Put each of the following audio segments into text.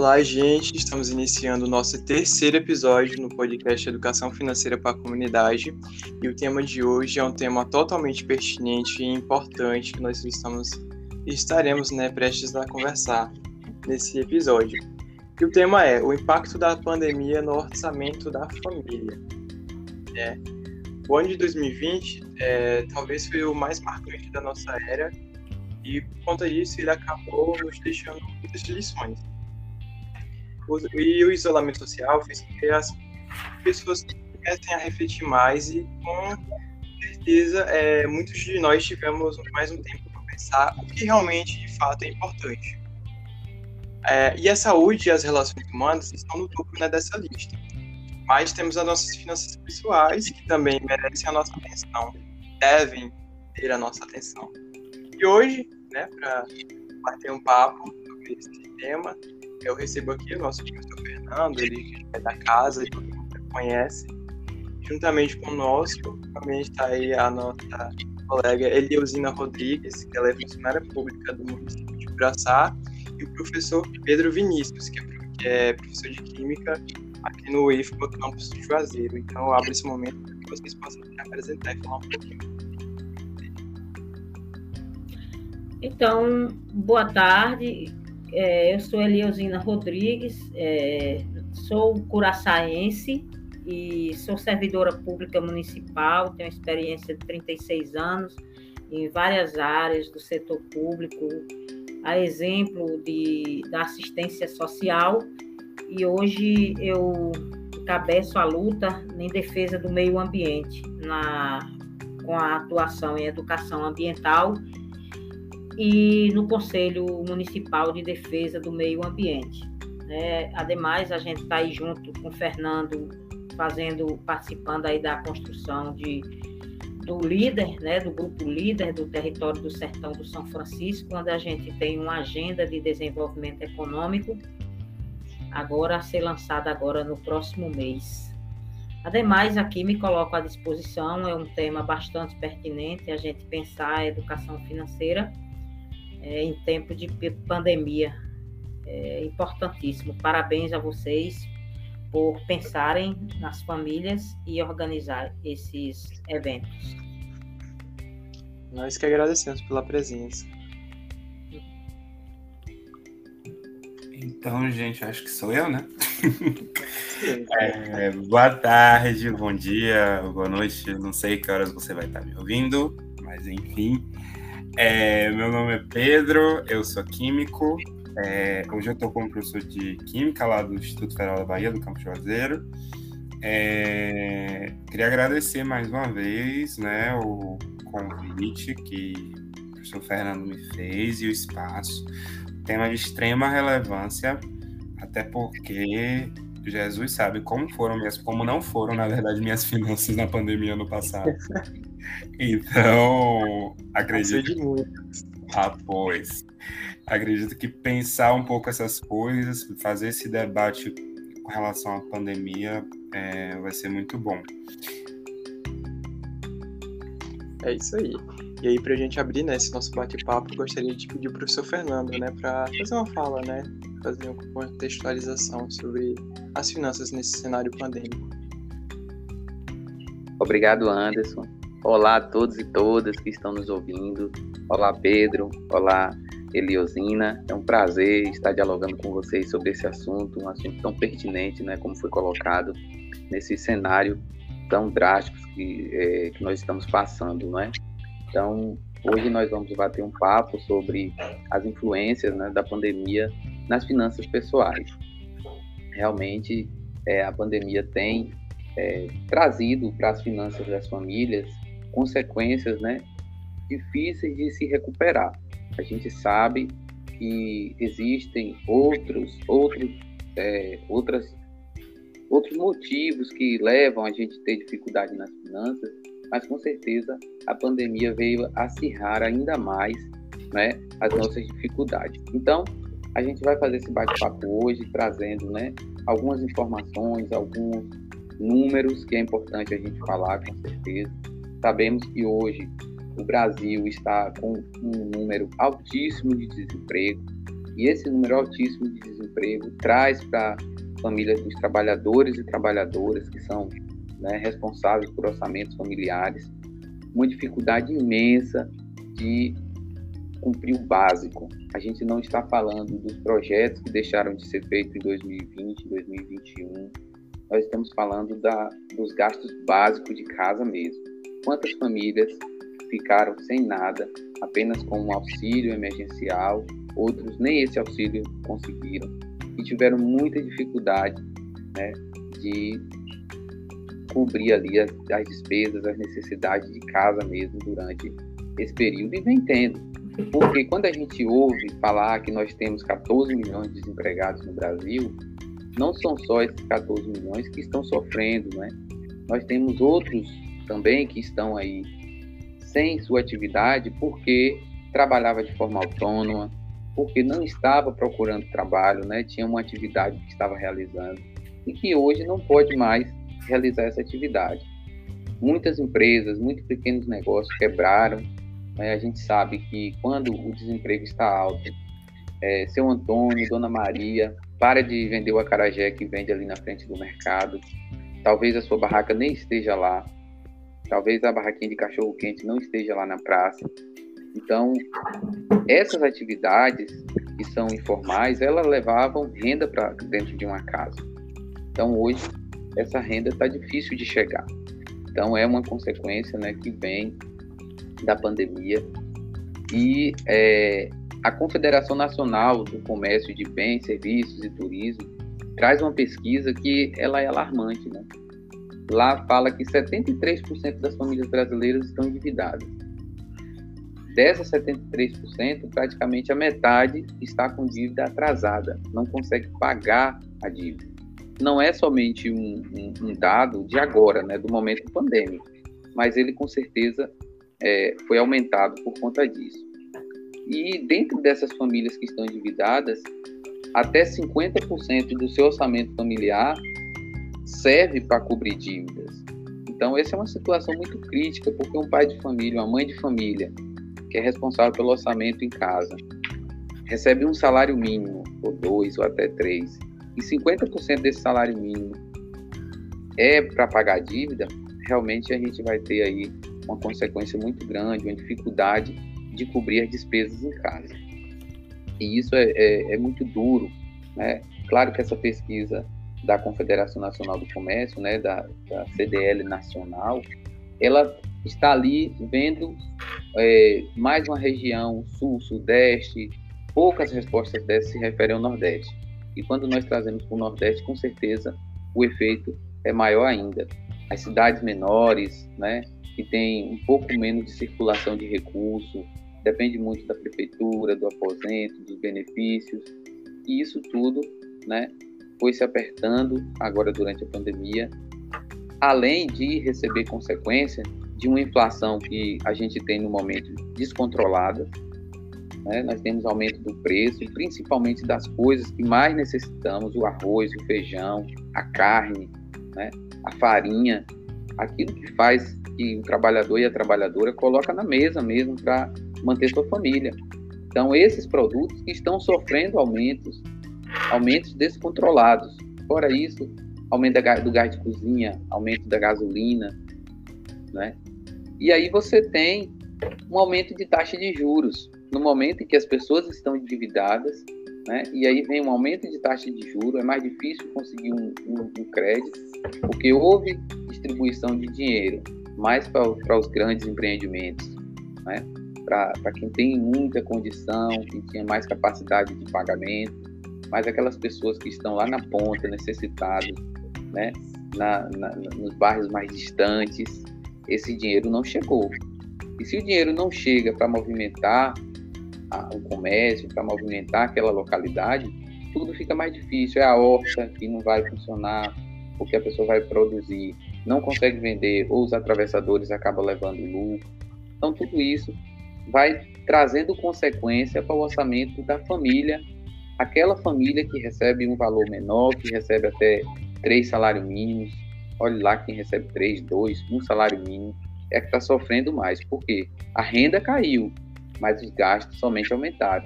Olá, gente. Estamos iniciando o nosso terceiro episódio no podcast Educação Financeira para a Comunidade. E o tema de hoje é um tema totalmente pertinente e importante que nós estamos estaremos né, prestes a conversar nesse episódio. E o tema é o impacto da pandemia no orçamento da família. É, o ano de 2020 é, talvez foi o mais marcante da nossa era e por conta disso ele acabou nos deixando muitas lições e o isolamento social fez com que as pessoas comecem a refletir mais e com certeza é, muitos de nós tivemos mais um tempo para pensar o que realmente de fato é importante. É, e a saúde e as relações humanas estão no topo né, dessa lista. Mas temos as nossas finanças pessoais que também merecem a nossa atenção, devem ter a nossa atenção. E hoje, né, para bater um papo sobre esse tema, eu recebo aqui o nosso professor Fernando, ele é da casa, todo mundo conhece. Juntamente conosco, também está aí a nossa colega Eliosina Rodrigues, que ela é funcionária pública do município de Curaçá, e o professor Pedro Vinícius, que é professor de Química aqui no IFBA Campus de Juazeiro. Então, eu abro esse momento para que vocês possam se apresentar e falar um pouquinho. Então, boa tarde. É, eu sou Eliosina Rodrigues, é, sou curaçaense e sou servidora pública municipal, tenho experiência de 36 anos em várias áreas do setor público, a exemplo de, da assistência social, e hoje eu cabeço a luta em defesa do meio ambiente, na, com a atuação em educação ambiental e no Conselho Municipal de Defesa do Meio Ambiente. É, ademais, a gente está aí junto com o Fernando, fazendo, participando aí da construção de, do líder, né, do grupo líder do território do Sertão do São Francisco, onde a gente tem uma agenda de desenvolvimento econômico, agora a ser lançada agora no próximo mês. Ademais, aqui me coloco à disposição, é um tema bastante pertinente a gente pensar a educação financeira é, em tempo de pandemia. É importantíssimo. Parabéns a vocês por pensarem nas famílias e organizar esses eventos. Nós que agradecemos pela presença. Então, gente, acho que sou eu, né? É, boa tarde, bom dia, boa noite. Não sei que horas você vai estar me ouvindo, mas enfim. É, meu nome é Pedro, eu sou químico. É, hoje eu estou como professor de Química lá do Instituto Federal da Bahia, do Campo Juazeiro. É, queria agradecer mais uma vez né, o convite que o professor Fernando me fez e o espaço. Tema de extrema relevância, até porque Jesus sabe como foram minhas, como não foram, na verdade, minhas finanças na pandemia no passado. Então, acredito. Ah, pois. Acredito que pensar um pouco essas coisas, fazer esse debate com relação à pandemia é, vai ser muito bom. É isso aí. E aí, para a gente abrir né, esse nosso bate-papo, gostaria de pedir para o professor Fernando, né, para fazer uma fala, né, fazer uma contextualização sobre as finanças nesse cenário pandêmico. Obrigado, Anderson. Olá a todos e todas que estão nos ouvindo. Olá, Pedro. Olá, Eliosina. É um prazer estar dialogando com vocês sobre esse assunto, um assunto tão pertinente, né, como foi colocado nesse cenário tão drástico que, é, que nós estamos passando, não é? Então, hoje nós vamos bater um papo sobre as influências né, da pandemia nas finanças pessoais. Realmente, é, a pandemia tem é, trazido para as finanças das famílias consequências né, difíceis de se recuperar. A gente sabe que existem outros, outros, é, outras, outros motivos que levam a gente a ter dificuldade nas finanças, mas com certeza a pandemia veio acirrar ainda mais né, as nossas dificuldades. Então, a gente vai fazer esse bate-papo hoje, trazendo né, algumas informações, alguns números que é importante a gente falar, com certeza, Sabemos que hoje o Brasil está com um número altíssimo de desemprego E esse número altíssimo de desemprego traz para famílias dos trabalhadores e trabalhadoras que são né, responsáveis por orçamentos familiares uma dificuldade imensa de cumprir o básico. A gente não está falando dos projetos que deixaram de ser feitos em 2020, 2021. Nós estamos falando da, dos gastos básicos de casa mesmo. Quantas famílias ficaram sem nada, apenas com um auxílio emergencial, outros nem esse auxílio conseguiram e tiveram muita dificuldade né, de cobrir ali as, as despesas, as necessidades de casa mesmo durante esse período e vem tendo. Porque quando a gente ouve falar que nós temos 14 milhões de desempregados no Brasil, não são só esses 14 milhões que estão sofrendo, né? Nós temos outros também que estão aí sem sua atividade porque trabalhava de forma autônoma, porque não estava procurando trabalho, né? Tinha uma atividade que estava realizando e que hoje não pode mais realizar essa atividade. Muitas empresas, muitos pequenos negócios quebraram. Né? A gente sabe que quando o desemprego está alto, é, seu Antônio, Dona Maria, para de vender o acarajé que vende ali na frente do mercado. Talvez a sua barraca nem esteja lá. Talvez a barraquinha de cachorro quente não esteja lá na praça. Então, essas atividades que são informais, elas levavam renda para dentro de uma casa. Então, hoje, essa renda está difícil de chegar. Então, é uma consequência né, que vem da pandemia. E é, a Confederação Nacional do Comércio de Bens, Serviços e Turismo traz uma pesquisa que ela é alarmante. Né? Lá fala que 73% das famílias brasileiras estão endividadas. Dessas 73%, praticamente a metade está com dívida atrasada, não consegue pagar a dívida não é somente um, um, um dado de agora, né, do momento pandêmico, mas ele com certeza é, foi aumentado por conta disso. E dentro dessas famílias que estão endividadas, até 50% do seu orçamento familiar serve para cobrir dívidas. Então, essa é uma situação muito crítica, porque um pai de família, uma mãe de família, que é responsável pelo orçamento em casa, recebe um salário mínimo, ou dois, ou até três, e 50% desse salário mínimo é para pagar dívida, realmente a gente vai ter aí uma consequência muito grande, uma dificuldade de cobrir as despesas em casa. E isso é, é, é muito duro. Né? Claro que essa pesquisa da Confederação Nacional do Comércio, né, da, da CDL Nacional, ela está ali vendo é, mais uma região, sul, sudeste, poucas respostas dessas se referem ao Nordeste. E quando nós trazemos para o Nordeste, com certeza o efeito é maior ainda. As cidades menores, né, que têm um pouco menos de circulação de recursos, depende muito da prefeitura, do aposento, dos benefícios, e isso tudo, né, foi se apertando agora durante a pandemia, além de receber consequência de uma inflação que a gente tem no momento descontrolada, né? Nós temos aumento do preço, principalmente das coisas que mais necessitamos: o arroz, o feijão, a carne, né? a farinha, aquilo que faz que o trabalhador e a trabalhadora coloca na mesa mesmo para manter sua família. Então, esses produtos que estão sofrendo aumentos, aumentos descontrolados. Fora isso, aumento do gás de cozinha, aumento da gasolina, né? E aí você tem um aumento de taxa de juros no momento em que as pessoas estão endividadas, né, e aí vem um aumento de taxa de juros, é mais difícil conseguir um, um, um crédito, porque houve distribuição de dinheiro mais para os grandes empreendimentos, né, para quem tem muita condição, quem tinha mais capacidade de pagamento, mas aquelas pessoas que estão lá na ponta, necessitadas, né, na, na, nos bairros mais distantes, esse dinheiro não chegou. E se o dinheiro não chega para movimentar o comércio, para movimentar aquela localidade, tudo fica mais difícil. É a horta que não vai funcionar, porque a pessoa vai produzir, não consegue vender, ou os atravessadores acabam levando lucro. Então, tudo isso vai trazendo consequência para o orçamento da família, aquela família que recebe um valor menor, que recebe até três salários mínimos. Olhe lá quem recebe três, dois, um salário mínimo, é que está sofrendo mais. Por quê? A renda caiu, mas os gastos somente aumentaram.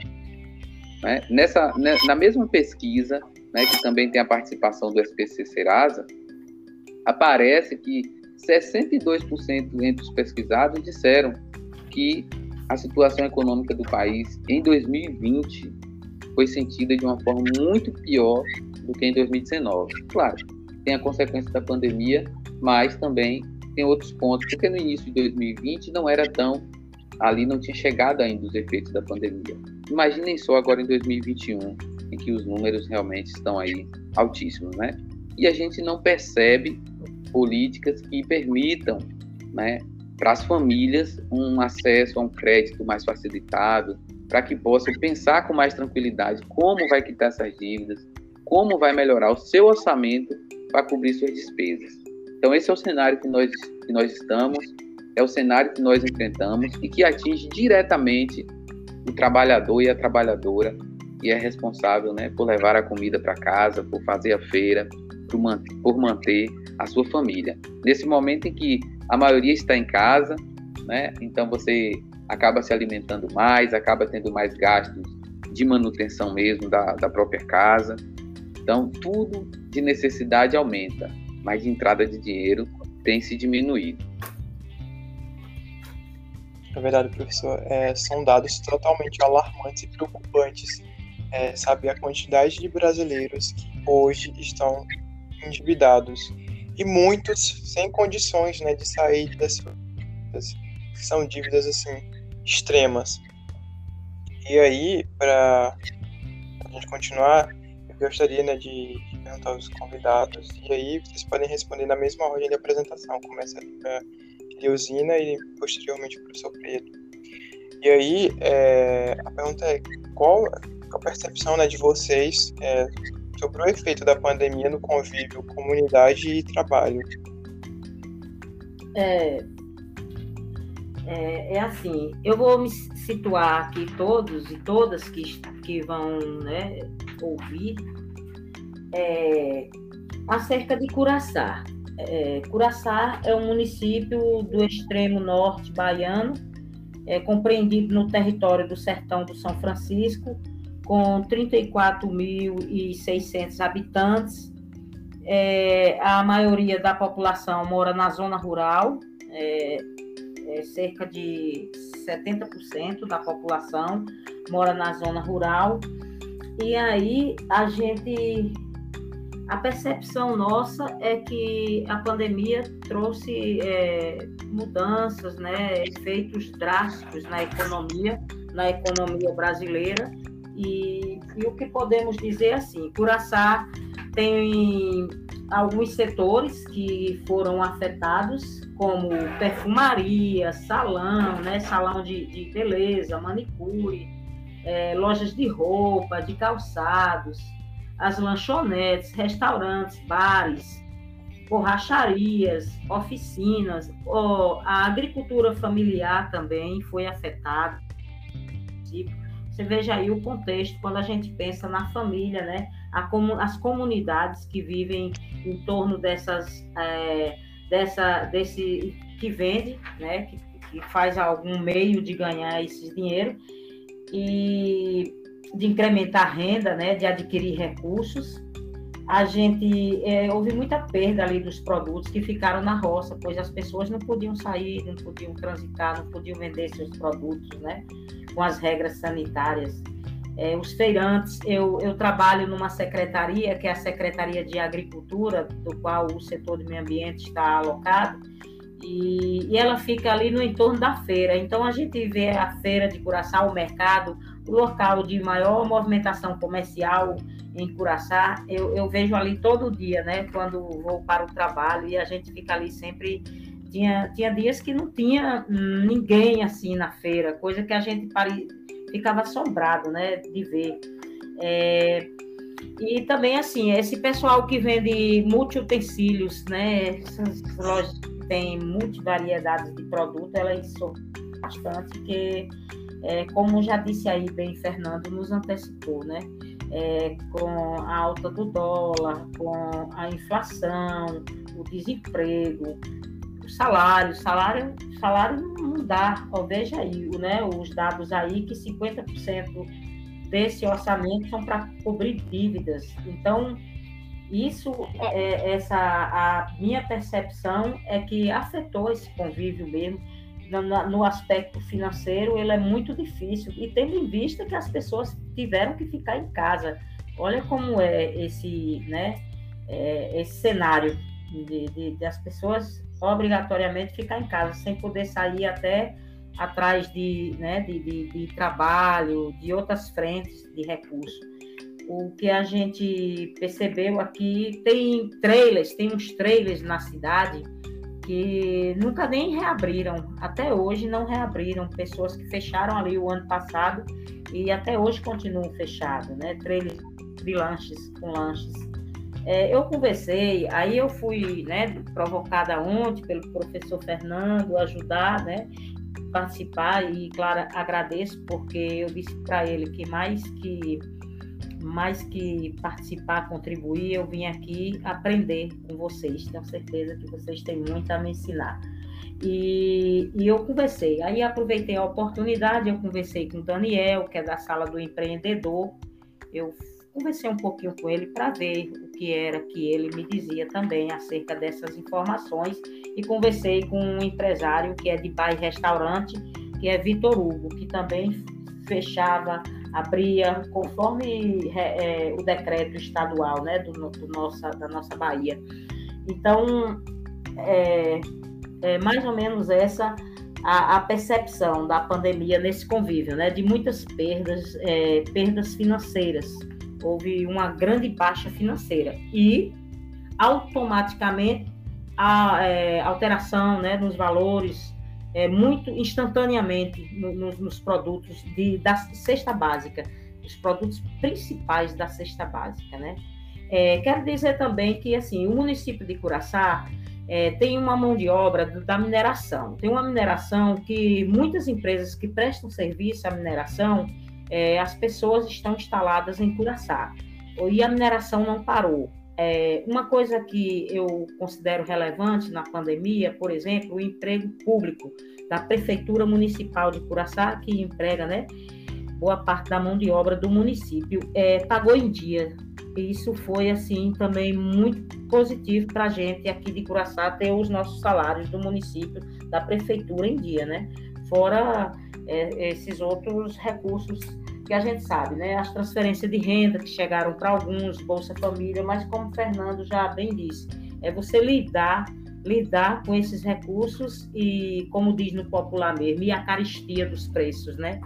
Né? Nessa, né, na mesma pesquisa, né, que também tem a participação do SPC Serasa, aparece que 62% entre os pesquisados disseram que a situação econômica do país em 2020 foi sentida de uma forma muito pior do que em 2019. Claro, tem a consequência da pandemia, mas também tem outros pontos, porque no início de 2020 não era tão ali não tinha chegado ainda os efeitos da pandemia. Imaginem só agora em 2021, em que os números realmente estão aí altíssimos, né? E a gente não percebe políticas que permitam, né, para as famílias um acesso a um crédito mais facilitado, para que possam pensar com mais tranquilidade como vai quitar essas dívidas, como vai melhorar o seu orçamento para cobrir suas despesas. Então esse é o cenário que nós que nós estamos é o cenário que nós enfrentamos e que atinge diretamente o trabalhador e a trabalhadora que é responsável né, por levar a comida para casa, por fazer a feira, por, manter, por manter a sua família. Nesse momento em que a maioria está em casa, né, então você acaba se alimentando mais, acaba tendo mais gastos de manutenção mesmo da, da própria casa. Então, tudo de necessidade aumenta, mas de entrada de dinheiro tem se diminuído. Na verdade, professor, é, são dados totalmente alarmantes e preocupantes. É, sabe, a quantidade de brasileiros que hoje estão endividados e muitos sem condições né, de sair das dívidas, são dívidas assim extremas. E aí, para a gente continuar, eu gostaria né, de, perguntar aos convidados, e aí vocês podem responder na mesma ordem de apresentação. Começa a Leozina e posteriormente o professor Pedro. E aí, é, a pergunta é qual a percepção né, de vocês é, sobre o efeito da pandemia no convívio, comunidade e trabalho? É, é, é, assim, eu vou me situar aqui todos e todas que, que vão né, ouvir é, acerca de Curaçá. É, Curaçá é um município do extremo norte baiano, é, compreendido no território do Sertão do São Francisco, com 34.600 habitantes. É, a maioria da população mora na zona rural, é, é cerca de 70% da população mora na zona rural. E aí a gente a percepção nossa é que a pandemia trouxe é, mudanças, né, efeitos drásticos na economia, na economia brasileira. E, e o que podemos dizer assim, Curaçá tem alguns setores que foram afetados, como perfumaria, salão, né, salão de, de beleza, manicure, é, lojas de roupa, de calçados, as lanchonetes, restaurantes, bares, borracharias, oficinas, a agricultura familiar também foi afetada. Você veja aí o contexto quando a gente pensa na família, né? as comunidades que vivem em torno dessas, é, dessa, desse que vende, né? Que, que faz algum meio de ganhar esse dinheiro e de incrementar a renda, né, de adquirir recursos. A gente é, houve muita perda ali dos produtos que ficaram na roça, pois as pessoas não podiam sair, não podiam transitar, não podiam vender seus produtos, né, com as regras sanitárias. É, os feirantes, eu, eu trabalho numa secretaria, que é a Secretaria de Agricultura, do qual o setor do meio ambiente está alocado, e, e, ela fica ali no entorno da feira. Então a gente vê a feira de Curaçao, o mercado, o local de maior movimentação comercial em Curaçá, eu, eu vejo ali todo dia, né? Quando vou para o trabalho e a gente fica ali sempre. Tinha, tinha dias que não tinha ninguém assim na feira, coisa que a gente pare, ficava assombrado, né? De ver. É, e também, assim, esse pessoal que vende multi-utensílios, né? Essas lojas que têm multivariedades de produto, elas são bastante, porque é, como já disse aí bem Fernando, nos antecipou, né? É, com a alta do dólar, com a inflação, o desemprego, salário, salário, salário não dá, ó, veja aí, né, os dados aí que 50% desse orçamento são para cobrir dívidas. Então, isso, é, essa, a minha percepção é que afetou esse convívio mesmo. No, no, aspecto financeiro, ele é muito difícil. E tendo em vista que as pessoas tiveram que ficar em casa. Olha como é esse, né, é, esse cenário de, de, de as pessoas obrigatoriamente ficar em casa, sem poder sair até atrás de, né, de, de, de trabalho, de outras frentes de recursos. O que a gente percebeu aqui, tem trailers, tem uns trailers na cidade que nunca nem reabriram, até hoje não reabriram, pessoas que fecharam ali o ano passado e até hoje continuam fechados, né? Trailers de lanches, com lanches. É, eu conversei, aí eu fui né, provocada ontem pelo professor Fernando ajudar, né? participar e, claro, agradeço porque eu disse para ele que mais que mais que participar, contribuir, eu vim aqui aprender com vocês. Tenho certeza que vocês têm muito a me ensinar. E, e eu conversei. Aí aproveitei a oportunidade, eu conversei com o Daniel, que é da sala do empreendedor. Eu conversei um pouquinho com ele para ver que era que ele me dizia também acerca dessas informações e conversei com um empresário que é de bar e restaurante, que é Vitor Hugo, que também fechava, abria conforme é, é, o decreto estadual, né, do, do, nossa, da nossa Bahia. Então, é, é mais ou menos essa a, a, percepção da pandemia nesse convívio, né, de muitas perdas, é, perdas financeiras, houve uma grande baixa financeira e automaticamente a é, alteração né, nos valores é, muito instantaneamente no, no, nos produtos de, da cesta básica, os produtos principais da cesta básica, né? É, quero dizer também que assim o município de Curaçá é, tem uma mão de obra da mineração. Tem uma mineração que muitas empresas que prestam serviço à mineração é, as pessoas estão instaladas em Curaçá e a mineração não parou. É, uma coisa que eu considero relevante na pandemia, por exemplo, o emprego público da Prefeitura Municipal de Curaçá, que emprega né, boa parte da mão de obra do município, é, pagou em dia. E isso foi, assim, também muito positivo para a gente aqui de Curaçá ter os nossos salários do município, da Prefeitura em dia, né? Fora é, esses outros recursos que a gente sabe, né? As transferências de renda que chegaram para alguns, Bolsa Família, mas como o Fernando já bem disse, é você lidar lidar com esses recursos e, como diz no popular mesmo, e a caristia dos preços, né?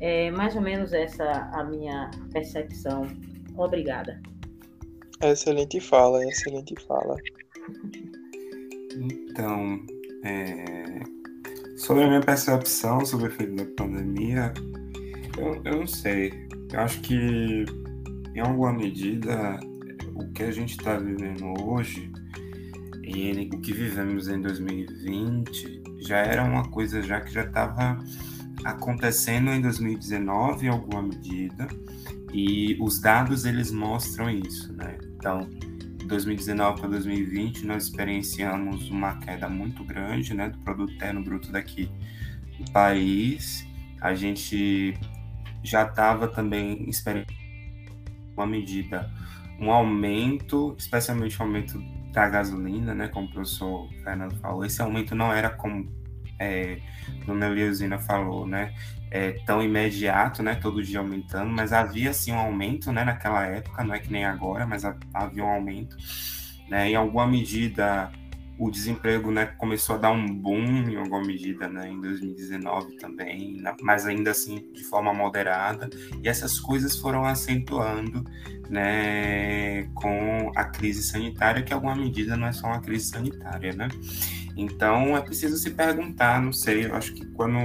É mais ou menos essa a minha percepção. Obrigada. Excelente fala, excelente fala. Então, é, Sobre a minha percepção sobre o efeito da pandemia, eu, eu não sei. Eu acho que, em alguma medida, o que a gente está vivendo hoje e o que vivemos em 2020 já era uma coisa já que já estava acontecendo em 2019 em alguma medida e os dados eles mostram isso, né? Então, 2019 para 2020, nós experienciamos uma queda muito grande né, do produto interno bruto daqui do país. A gente já estava também experienciando uma medida, um aumento, especialmente o aumento da gasolina, né, como o professor Fernando falou. Esse aumento não era como é, Dona Eliosina falou, né, é, tão imediato, né, todo dia aumentando, mas havia sim um aumento, né, naquela época, não é que nem agora, mas havia um aumento, né, em alguma medida o desemprego, né, começou a dar um boom em alguma medida, né, em 2019 também, mas ainda assim de forma moderada, e essas coisas foram acentuando, né, com a crise sanitária, que em alguma medida não é só uma crise sanitária, né, então é preciso se perguntar, não sei, eu acho que quando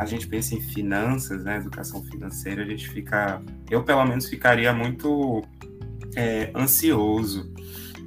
a gente pensa em finanças, né, educação financeira, a gente fica, eu pelo menos ficaria muito é, ansioso,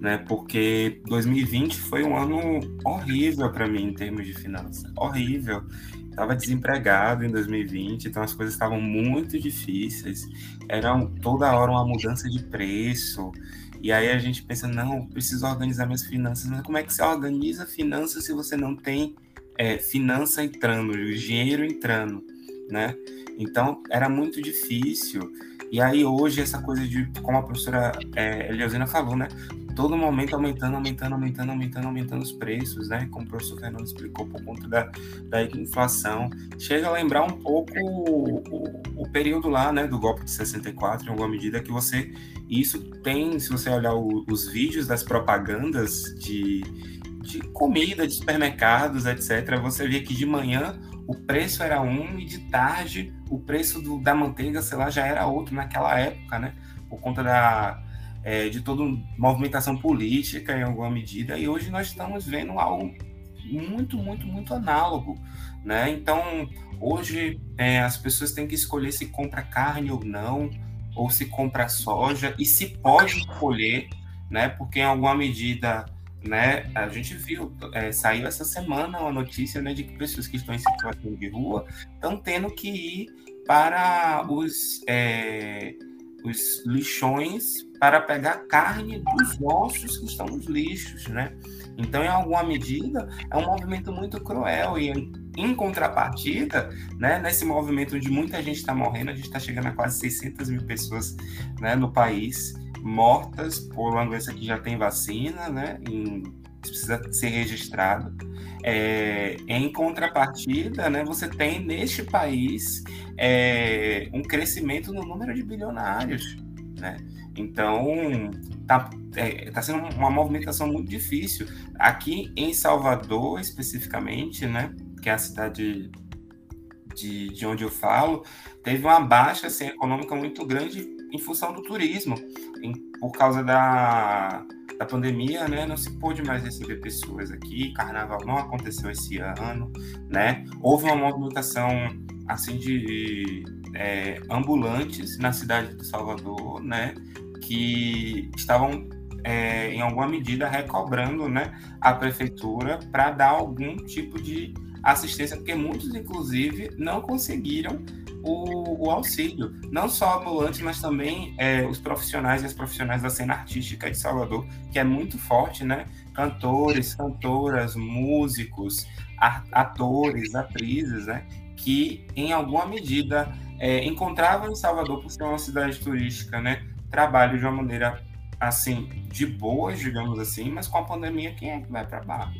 né, porque 2020 foi um ano horrível para mim em termos de finanças, horrível. Estava desempregado em 2020, então as coisas estavam muito difíceis. Era toda hora uma mudança de preço. E aí a gente pensa, não, preciso organizar minhas finanças. Mas como é que você organiza finanças se você não tem é, finança entrando, dinheiro entrando. né? Então era muito difícil. E aí hoje essa coisa de, como a professora é, Eliosina falou, né? Todo momento aumentando, aumentando, aumentando, aumentando, aumentando os preços, né? Como o professor Fernando explicou por conta da, da inflação. Chega a lembrar um pouco o, o, o período lá, né? Do golpe de 64, em alguma medida que você... Isso tem, se você olhar o, os vídeos das propagandas de, de comida, de supermercados, etc., você vê que de manhã o preço era um e de tarde o preço do, da manteiga, sei lá, já era outro naquela época, né? Por conta da, é, de toda movimentação política em alguma medida. E hoje nós estamos vendo algo muito, muito, muito análogo, né? Então, hoje é, as pessoas têm que escolher se compra carne ou não, ou se compra soja, e se pode escolher, né? Porque em alguma medida né? A gente viu, é, saiu essa semana uma notícia né, de que pessoas que estão em situação de rua estão tendo que ir para os, é, os lixões para pegar carne dos ossos que estão nos lixos, né? Então, em alguma medida, é um movimento muito cruel e em contrapartida, né, nesse movimento onde muita gente está morrendo, a gente está chegando a quase 600 mil pessoas né, no país, mortas por uma doença que já tem vacina, né? Em, precisa ser registrado. É, em contrapartida, né, você tem neste país é, um crescimento no número de bilionários. Né? Então, está é, tá sendo uma movimentação muito difícil. Aqui em Salvador, especificamente, né, que é a cidade de, de onde eu falo, teve uma baixa assim, econômica muito grande em função do turismo. Em, por causa da, da pandemia, né, não se pôde mais receber pessoas aqui, carnaval não aconteceu esse ano, né? Houve uma movimentação assim de é, ambulantes na cidade de Salvador, né, que estavam é, em alguma medida recobrando, né, a prefeitura para dar algum tipo de assistência, porque muitos, inclusive, não conseguiram o, o auxílio. Não só ambulantes, mas também é, os profissionais e as profissionais da cena artística de Salvador, que é muito forte, né? Cantores, cantoras, músicos, atores, atrizes, né? Que, em alguma medida, é, encontravam em Salvador, por ser uma cidade turística, né? Trabalho de uma maneira, assim, de boas, digamos assim, mas com a pandemia, quem é que vai para bar?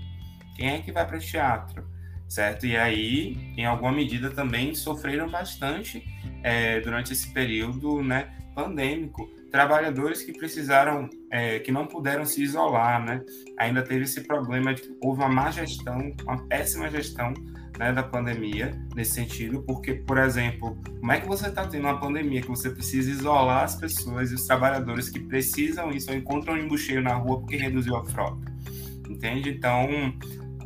Quem é que vai para teatro? certo? E aí, em alguma medida, também sofreram bastante é, durante esse período né, pandêmico. Trabalhadores que precisaram, é, que não puderam se isolar, né? Ainda teve esse problema de que houve uma má gestão, uma péssima gestão né, da pandemia nesse sentido, porque, por exemplo, como é que você está tendo uma pandemia que você precisa isolar as pessoas e os trabalhadores que precisam isso ou encontram um embucheio na rua porque reduziu a frota? Entende? Então,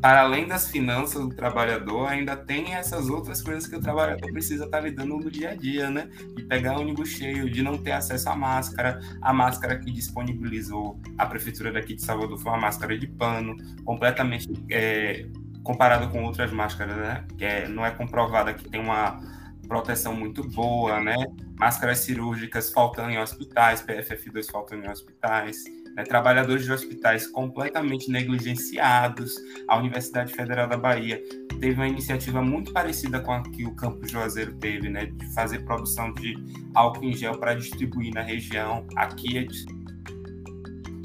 para além das finanças do trabalhador, ainda tem essas outras coisas que o trabalhador precisa estar tá lidando no dia a dia, né? De pegar ônibus cheio, de não ter acesso à máscara. A máscara que disponibilizou a prefeitura daqui de Salvador foi uma máscara de pano, completamente é, comparado com outras máscaras, né? Que é, não é comprovada que tem uma proteção muito boa, né? Máscaras cirúrgicas faltando em hospitais, PFF2 faltando em hospitais né, trabalhadores de hospitais completamente negligenciados. A Universidade Federal da Bahia teve uma iniciativa muito parecida com a que o Campo Juazeiro teve, né, de fazer produção de álcool em gel para distribuir na região. Aqui é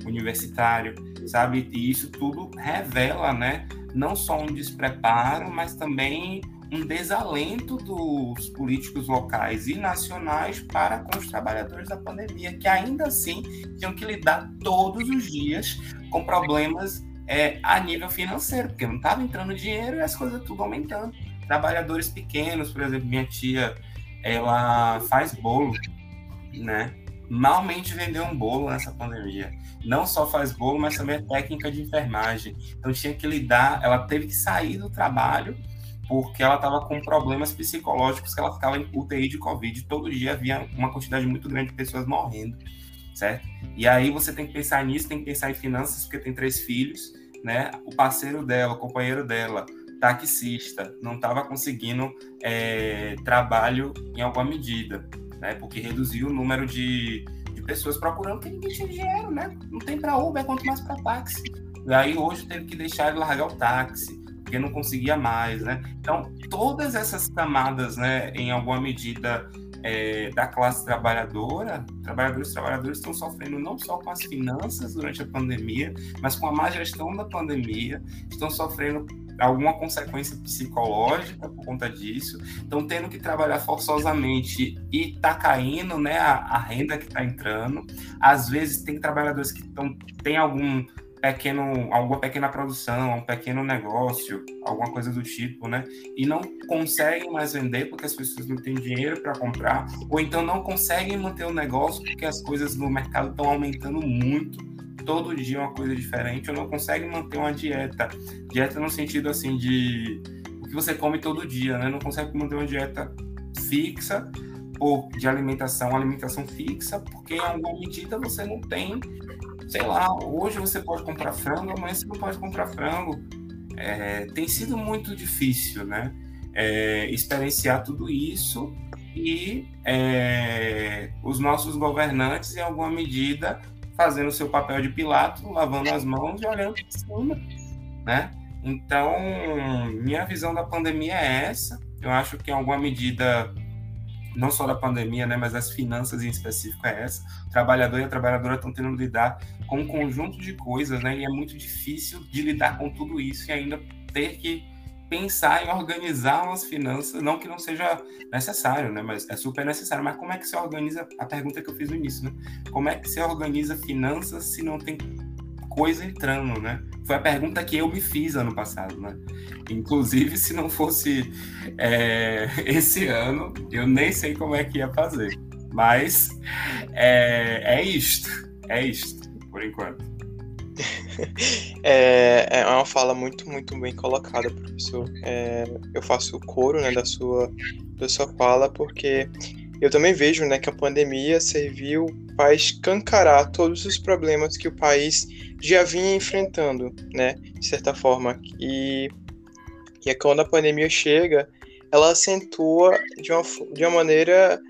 universitário, sabe? E isso tudo revela, né, não só um despreparo, mas também um desalento dos políticos locais e nacionais para com os trabalhadores da pandemia, que ainda assim tinham que lidar todos os dias com problemas é, a nível financeiro, porque não estava entrando dinheiro e as coisas tudo aumentando. Trabalhadores pequenos, por exemplo, minha tia, ela faz bolo, né? Malmente vendeu um bolo nessa pandemia. Não só faz bolo, mas também é técnica de enfermagem. Então tinha que lidar, ela teve que sair do trabalho porque ela estava com problemas psicológicos, que ela ficava em UTI de Covid, todo dia havia uma quantidade muito grande de pessoas morrendo, certo? E aí você tem que pensar nisso, tem que pensar em finanças, porque tem três filhos, né? O parceiro dela, o companheiro dela, taxista, não estava conseguindo é, trabalho em alguma medida, né? Porque reduziu o número de, de pessoas procurando, porque ninguém tinha dinheiro, né? Não tem para Uber, quanto mais para táxi. E aí hoje teve que deixar ele largar o táxi porque não conseguia mais, né? Então, todas essas camadas, né, em alguma medida é, da classe trabalhadora, trabalhadores e trabalhadoras estão sofrendo não só com as finanças durante a pandemia, mas com a má gestão da pandemia, estão sofrendo alguma consequência psicológica por conta disso, estão tendo que trabalhar forçosamente e está caindo né, a, a renda que está entrando. Às vezes tem trabalhadores que tão, têm algum pequeno, alguma pequena produção, um pequeno negócio, alguma coisa do tipo, né? E não conseguem mais vender porque as pessoas não têm dinheiro para comprar, ou então não conseguem manter o negócio porque as coisas no mercado estão aumentando muito. Todo dia uma coisa diferente, ou não conseguem manter uma dieta. Dieta no sentido assim de o que você come todo dia, né? Não consegue manter uma dieta fixa ou de alimentação, alimentação fixa, porque em alguma medida você não tem sei lá, hoje você pode comprar frango, amanhã você não pode comprar frango. É, tem sido muito difícil, né? É, experienciar tudo isso e é, os nossos governantes, em alguma medida, fazendo o seu papel de Pilato, lavando as mãos e olhando para cima, né? Então, minha visão da pandemia é essa. Eu acho que, em alguma medida, não só da pandemia, né, mas as finanças em específico é essa. O trabalhador e a trabalhadora estão tendo que lidar com um conjunto de coisas, né, e é muito difícil de lidar com tudo isso e ainda ter que pensar em organizar umas finanças, não que não seja necessário, né, mas é super necessário. Mas como é que se organiza? A pergunta que eu fiz no início, né? Como é que se organiza finanças se não tem coisa entrando, né? Foi a pergunta que eu me fiz ano passado, né? Inclusive, se não fosse é, esse ano, eu nem sei como é que ia fazer. Mas é, é isto, é isto, por enquanto. É, é uma fala muito, muito bem colocada, professor. É, eu faço o coro né, da, sua, da sua fala, porque eu também vejo né, que a pandemia serviu para escancarar todos os problemas que o país já vinha enfrentando, né, de certa forma. E, e é quando a pandemia chega, ela acentua de uma, de uma maneira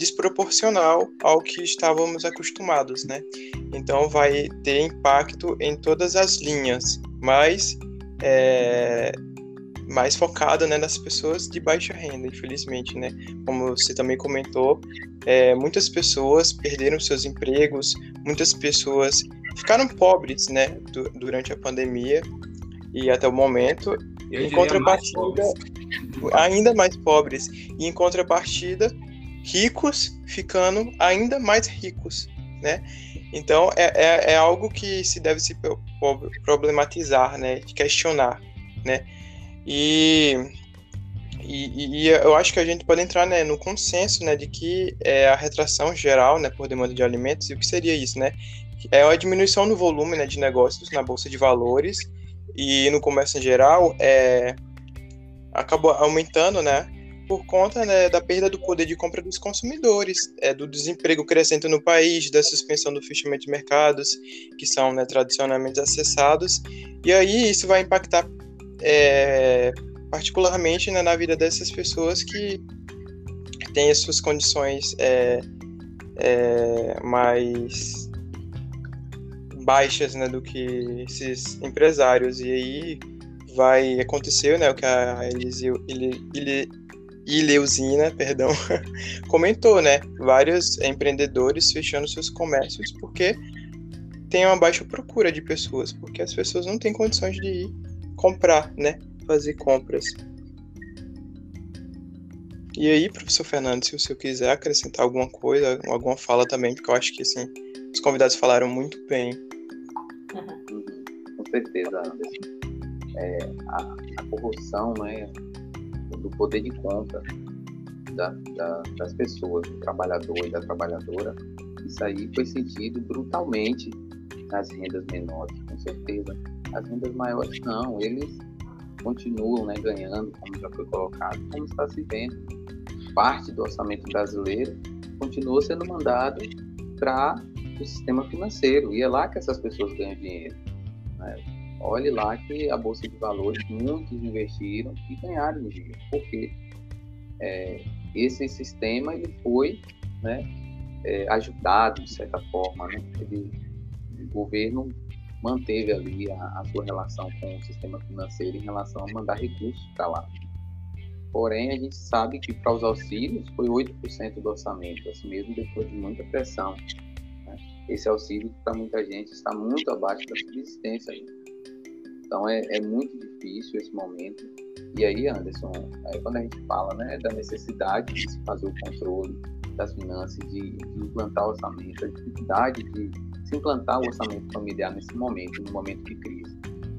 desproporcional ao que estávamos acostumados, né? Então vai ter impacto em todas as linhas, mas é, mais focado né, nas pessoas de baixa renda, infelizmente, né? Como você também comentou, é, muitas pessoas perderam seus empregos, muitas pessoas ficaram pobres, né, du durante a pandemia e até o momento. Eu em contrapartida, mais ainda mais pobres. E em contrapartida, ricos ficando ainda mais ricos, né? Então é, é, é algo que se deve se problematizar, né? Questionar, né? E, e, e, eu acho que a gente pode entrar né, no consenso né, de que é a retração geral né, por demanda de alimentos, e o que seria isso? Né? É a diminuição no volume né, de negócios na Bolsa de Valores e no comércio em geral é, acabou aumentando né, por conta né, da perda do poder de compra dos consumidores, é, do desemprego crescente no país, da suspensão do fechamento de mercados, que são né, tradicionalmente acessados, e aí isso vai impactar é, particularmente né, na vida dessas pessoas que têm as suas condições é, é, mais baixas né, do que esses empresários. E aí vai acontecer né, o que a Eliseu, Ileusina perdão, comentou, né? Vários empreendedores fechando seus comércios porque tem uma baixa procura de pessoas, porque as pessoas não têm condições de ir comprar, né? Fazer compras. E aí, professor Fernando, se o senhor quiser acrescentar alguma coisa, alguma fala também, porque eu acho que assim, os convidados falaram muito bem. Com certeza, Anderson. É, a, a, corrupção né, do poder de compra da, da, das pessoas, do trabalhador e da trabalhadora, isso aí foi sentido brutalmente nas rendas menores, com certeza as rendas maiores não, eles continuam né, ganhando, como já foi colocado, como está se vendo. Parte do orçamento brasileiro continua sendo mandado para o sistema financeiro, e é lá que essas pessoas ganham dinheiro. Né? Olhe lá que a Bolsa de Valores, muitos investiram e ganharam dinheiro. Porque é, esse sistema ele foi né, é, ajudado, de certa forma. Né? Ele, o governo manteve ali a, a, sua relação com o sistema financeiro em relação a mandar recursos para lá. Porém, a gente sabe que para os auxílios foi 8% do orçamento, assim mesmo depois de muita pressão. Né? Esse auxílio, para muita gente, está muito abaixo da subsistência. Então, é, é, muito difícil esse momento. E aí, Anderson, aí quando a gente fala né, da necessidade de se fazer o controle das finanças, de, de implantar o orçamento, a dificuldade de se implantar o orçamento familiar nesse momento, no momento de crise.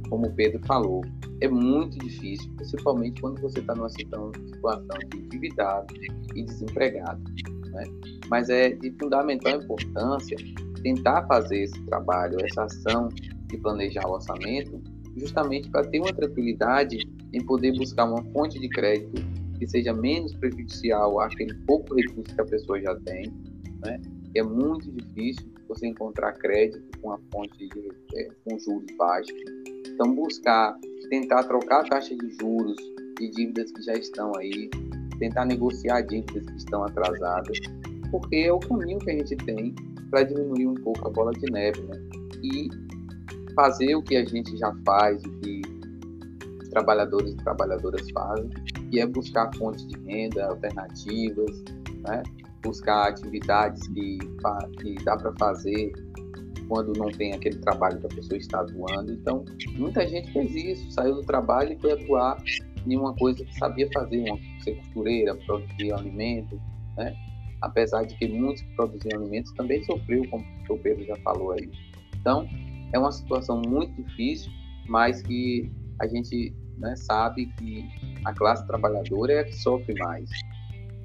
Como o Pedro falou, é muito difícil, principalmente quando você está numa situação de endividado e desempregado. Né? Mas é de fundamental importância tentar fazer esse trabalho, essa ação de planejar o orçamento, justamente para ter uma tranquilidade em poder buscar uma fonte de crédito que seja menos prejudicial àquele pouco recurso que a pessoa já tem. Né? É muito difícil você encontrar crédito com a fonte de, é, com juros baixos. Então, buscar, tentar trocar a taxa de juros de dívidas que já estão aí, tentar negociar dívidas que estão atrasadas, porque é o caminho que a gente tem para diminuir um pouco a bola de neve, né? E fazer o que a gente já faz, o que os trabalhadores e trabalhadoras fazem, que é buscar fontes de renda alternativas, né? buscar atividades que, que dá para fazer quando não tem aquele trabalho que a pessoa está atuando. Então, muita gente fez isso, saiu do trabalho e foi atuar em uma coisa que sabia fazer, uma ser costureira, produzir alimento, né? Apesar de que muitos que produziam alimentos também sofreu, como o Pedro já falou aí. Então, é uma situação muito difícil, mas que a gente né, sabe que a classe trabalhadora é a que sofre mais.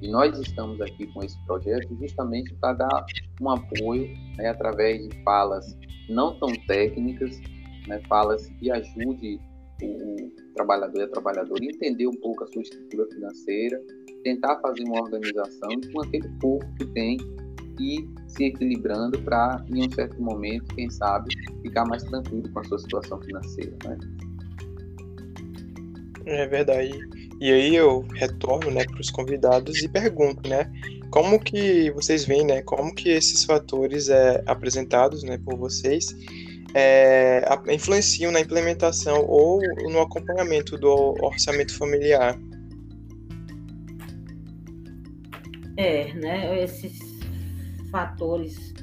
E nós estamos aqui com esse projeto justamente para dar um apoio né, através de falas não tão técnicas, né, falas que ajude o trabalhador e a trabalhadora a entender um pouco a sua estrutura financeira, tentar fazer uma organização com aquele pouco que tem e se equilibrando para, em um certo momento, quem sabe, ficar mais tranquilo com a sua situação financeira. Né? É verdade. E aí eu retorno, né, para os convidados e pergunto, né, como que vocês veem, né, como que esses fatores é, apresentados, né, por vocês é, influenciam na implementação ou no acompanhamento do orçamento familiar? É, né, esses fatores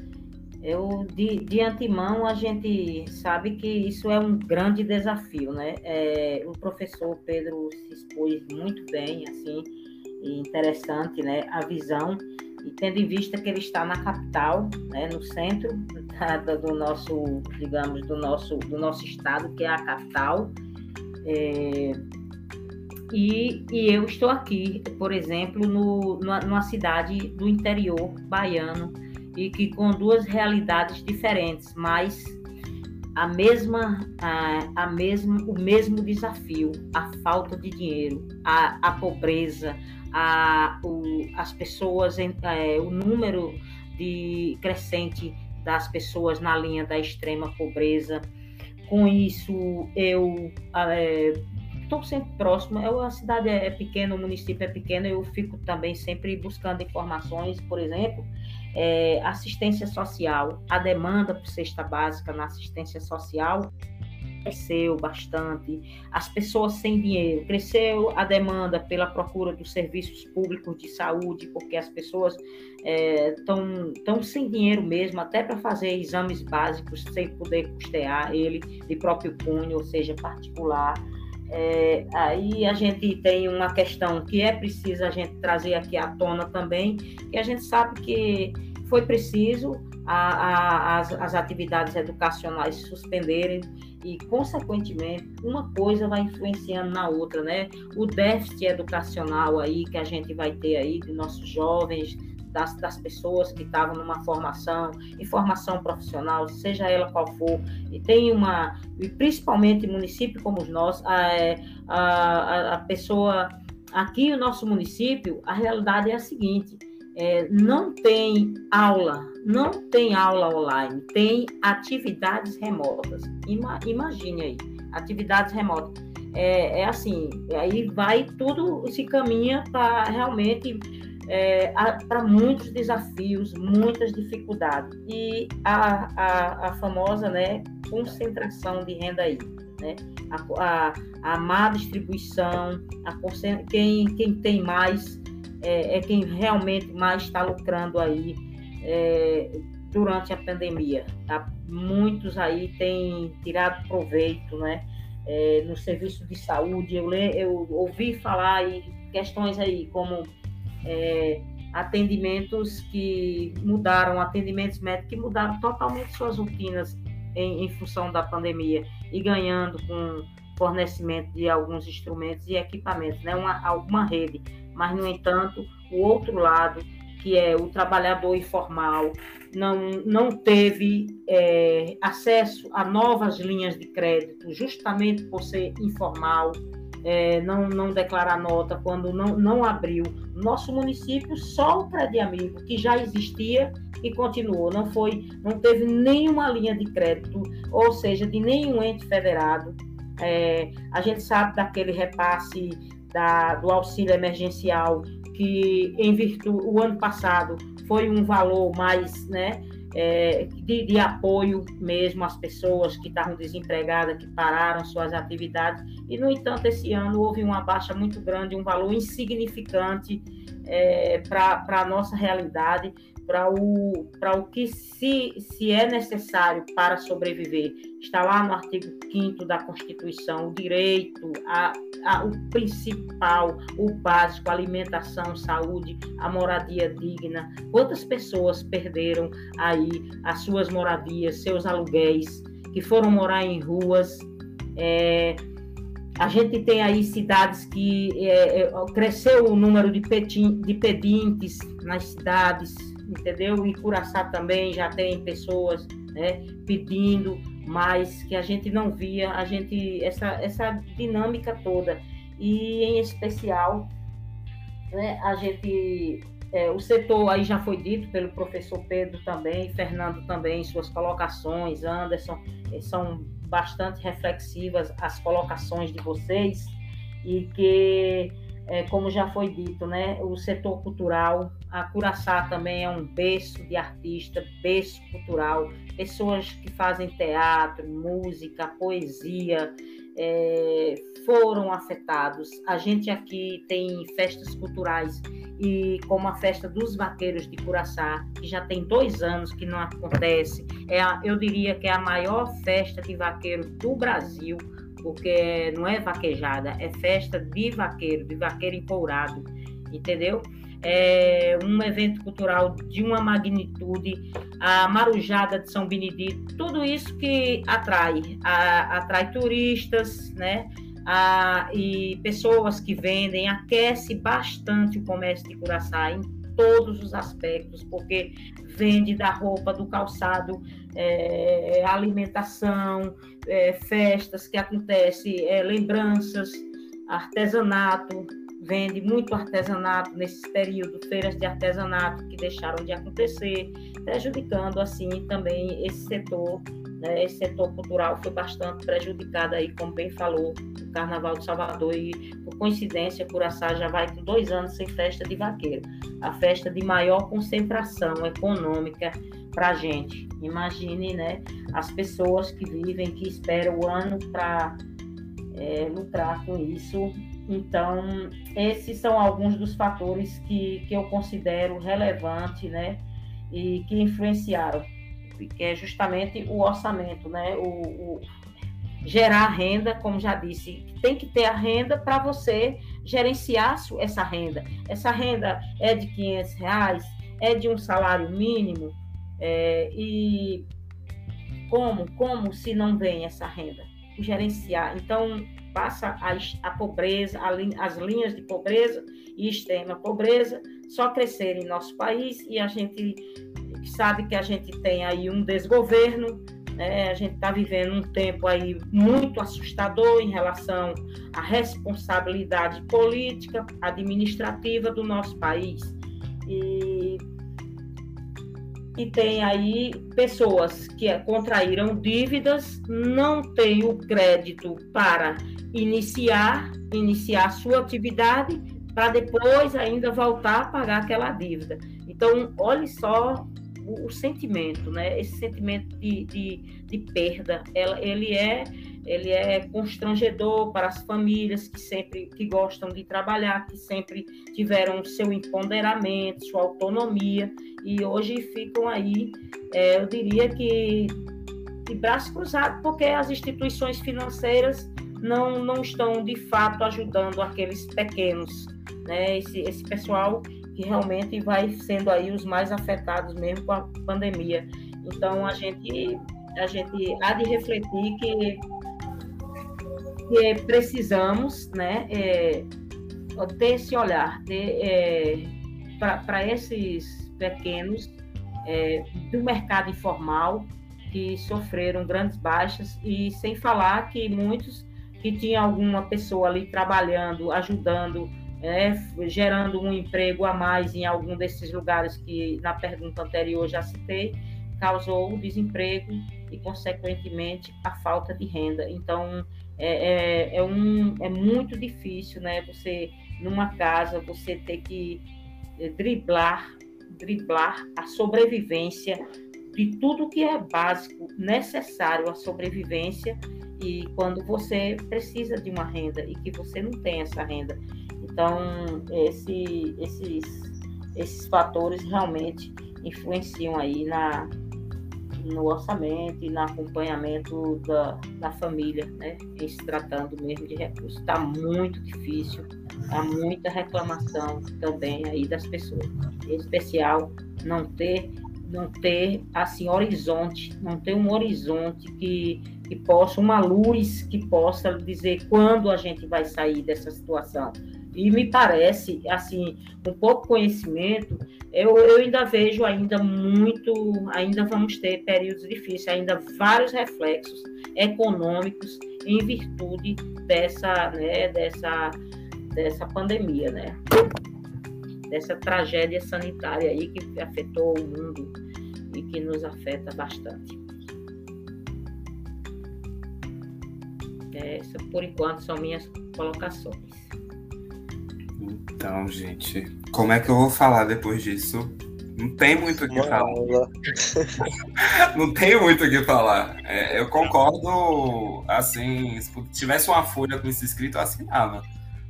eu, de, de antemão, a gente sabe que isso é um grande desafio, né? É, o professor Pedro se expôs muito bem, assim, interessante, né? A visão, e tendo em vista que ele está na capital, né? No centro da, do nosso, digamos, do nosso, do nosso estado, que é a capital, é, e, e, eu estou aqui, por exemplo, no, numa, cidade do interior baiano, e que com duas realidades diferentes, mas a mesma, a, a mesma, o mesmo desafio, a falta de dinheiro, a, a pobreza, a, o, as pessoas, é, o número de crescente das pessoas na linha da extrema pobreza. Com isso, eu é, estou sempre próximo. Eu, a cidade é pequena, o município é pequeno, eu fico também sempre buscando informações, por exemplo, é, assistência social, a demanda por cesta básica na assistência social cresceu bastante, as pessoas sem dinheiro, cresceu a demanda pela procura dos serviços públicos de saúde, porque as pessoas estão é, tão sem dinheiro mesmo, até para fazer exames básicos, sem poder custear ele de próprio punho, ou seja, particular. É, aí a gente tem uma questão que é preciso a gente trazer aqui à tona também, que a gente sabe que foi preciso a, a, as, as atividades educacionais suspenderem e, consequentemente, uma coisa vai influenciando na outra, né? O déficit educacional aí que a gente vai ter aí de nossos jovens, das, das pessoas que estavam numa formação, em formação profissional, seja ela qual for, e tem uma, e principalmente município como os nossos, a, a, a pessoa, aqui no nosso município, a realidade é a seguinte, é, não tem aula, não tem aula online, tem atividades remotas. Ima, imagine aí, atividades remotas. É, é assim, aí vai tudo se caminha para realmente é, para muitos desafios, muitas dificuldades. E a, a, a famosa né, concentração de renda aí. Né? A, a, a má distribuição, a, quem, quem tem mais é, é quem realmente mais está lucrando aí é, durante a pandemia. Tá? Muitos aí têm tirado proveito né? É, no serviço de saúde. Eu, eu ouvi falar em questões aí como é, atendimentos que mudaram, atendimentos médicos que mudaram totalmente suas rotinas em, em função da pandemia e ganhando com fornecimento de alguns instrumentos e equipamentos, né? uma, alguma rede. Mas, no entanto, o outro lado, que é o trabalhador informal, não, não teve é, acesso a novas linhas de crédito, justamente por ser informal, é, não, não declarar nota quando não, não abriu. Nosso município, só o Crédito Amigo, que já existia e continuou, não foi, não teve nenhuma linha de crédito, ou seja, de nenhum ente federado. É, a gente sabe daquele repasse da, do auxílio emergencial que em virtude o ano passado foi um valor mais, né, é, de, de, apoio mesmo às pessoas que estavam desempregadas, que pararam suas atividades. E, no entanto, esse ano houve uma baixa muito grande, um valor insignificante é, para a nossa realidade, para o, o que se, se é necessário para sobreviver. Está lá no artigo 5 da Constituição, o direito, a, a, o principal, o básico, alimentação, saúde, a moradia digna. Quantas pessoas perderam aí as suas moradias, seus aluguéis, que foram morar em ruas? É, a gente tem aí cidades que é, é cresceu o número de pedintes nas cidades, entendeu? E Curaçá também já tem pessoas né, pedindo, mas que a gente não via, a gente essa, essa dinâmica toda. E em especial, né, a gente é, o setor aí já foi dito pelo professor Pedro também, Fernando também, suas colocações, Anderson, eh, são bastante reflexivas as colocações de vocês e que é, como já foi dito, né, o setor cultural, a Curaçá também é um berço de artista, berço cultural, pessoas que fazem teatro, música, poesia, é, foram afetados. A gente aqui tem festas culturais e como a festa dos vaqueiros de Curaçá, que já tem dois anos que não acontece, é a, eu diria que é a maior festa de vaqueiro do Brasil porque não é vaquejada, é festa de vaqueiro, de vaqueiro empourado, entendeu? É um evento cultural de uma magnitude, a Marujada de São Benedito, tudo isso que atrai, a, atrai turistas, né? A, e pessoas que vendem, aquece bastante o comércio de Curaçá em todos os aspectos, porque vende da roupa, do calçado, é, alimentação, é, festas que acontecem, é, lembranças, artesanato, vende muito artesanato nesse período, feiras de artesanato que deixaram de acontecer, prejudicando assim também esse setor, né, esse setor cultural foi bastante prejudicado aí, como bem falou, o Carnaval de Salvador e por coincidência, Curaçá já vai com dois anos sem festa de vaqueiro, a festa de maior concentração econômica para a gente. Imagine, né, as pessoas que vivem, que esperam o ano para é, lucrar com isso. Então, esses são alguns dos fatores que, que eu considero relevante, né, e que influenciaram, que é justamente o orçamento, né, o, o gerar renda, como já disse, tem que ter a renda para você gerenciar essa renda. Essa renda é de 500 reais, é de um salário mínimo, é, e como, como se não vem essa renda? Gerenciar. Então, passa a, a pobreza, a, as linhas de pobreza e extrema pobreza só crescer em nosso país e a gente sabe que a gente tem aí um desgoverno, né? a gente está vivendo um tempo aí muito assustador em relação à responsabilidade política, administrativa do nosso país. E e tem aí pessoas que contraíram dívidas, não têm o crédito para iniciar, iniciar sua atividade, para depois ainda voltar a pagar aquela dívida. Então, olhe só o, o sentimento, né? Esse sentimento de, de, de perda, ela, ele é ele é constrangedor para as famílias que sempre que gostam de trabalhar, que sempre tiveram seu empoderamento, sua autonomia e hoje ficam aí, é, eu diria que de braço cruzado, porque as instituições financeiras não, não estão de fato ajudando aqueles pequenos, né? Esse, esse pessoal que realmente vai sendo aí os mais afetados mesmo com a pandemia. Então a gente a gente há de refletir que, que precisamos, né, é, ter esse olhar é, para esses pequenos é, do mercado informal que sofreram grandes baixas e sem falar que muitos que tinha alguma pessoa ali trabalhando, ajudando é, gerando um emprego a mais em algum desses lugares que na pergunta anterior já citei, causou o desemprego e, consequentemente, a falta de renda. Então, é, é, é, um, é muito difícil, né? Você, numa casa, você ter que eh, driblar, driblar a sobrevivência de tudo que é básico, necessário à sobrevivência, e quando você precisa de uma renda e que você não tem essa renda. Então, esse, esses, esses fatores realmente influenciam aí na, no orçamento e no acompanhamento da, da família, né? Em se tratando mesmo de recursos. Está muito difícil, há muita reclamação também aí das pessoas. Em especial, não ter, não ter assim, horizonte, não ter um horizonte que, que possa, uma luz que possa dizer quando a gente vai sair dessa situação e me parece, assim, com pouco conhecimento, eu, eu ainda vejo ainda muito, ainda vamos ter períodos difíceis, ainda vários reflexos econômicos em virtude dessa, né, dessa, dessa pandemia, né? Dessa tragédia sanitária aí que afetou o mundo e que nos afeta bastante. Essa, por enquanto, são minhas colocações. Então, gente, como é que eu vou falar depois disso? Não tem muito o que falar. não tem muito o que falar. É, eu concordo, assim, se tivesse uma folha com isso escrito, eu assinava.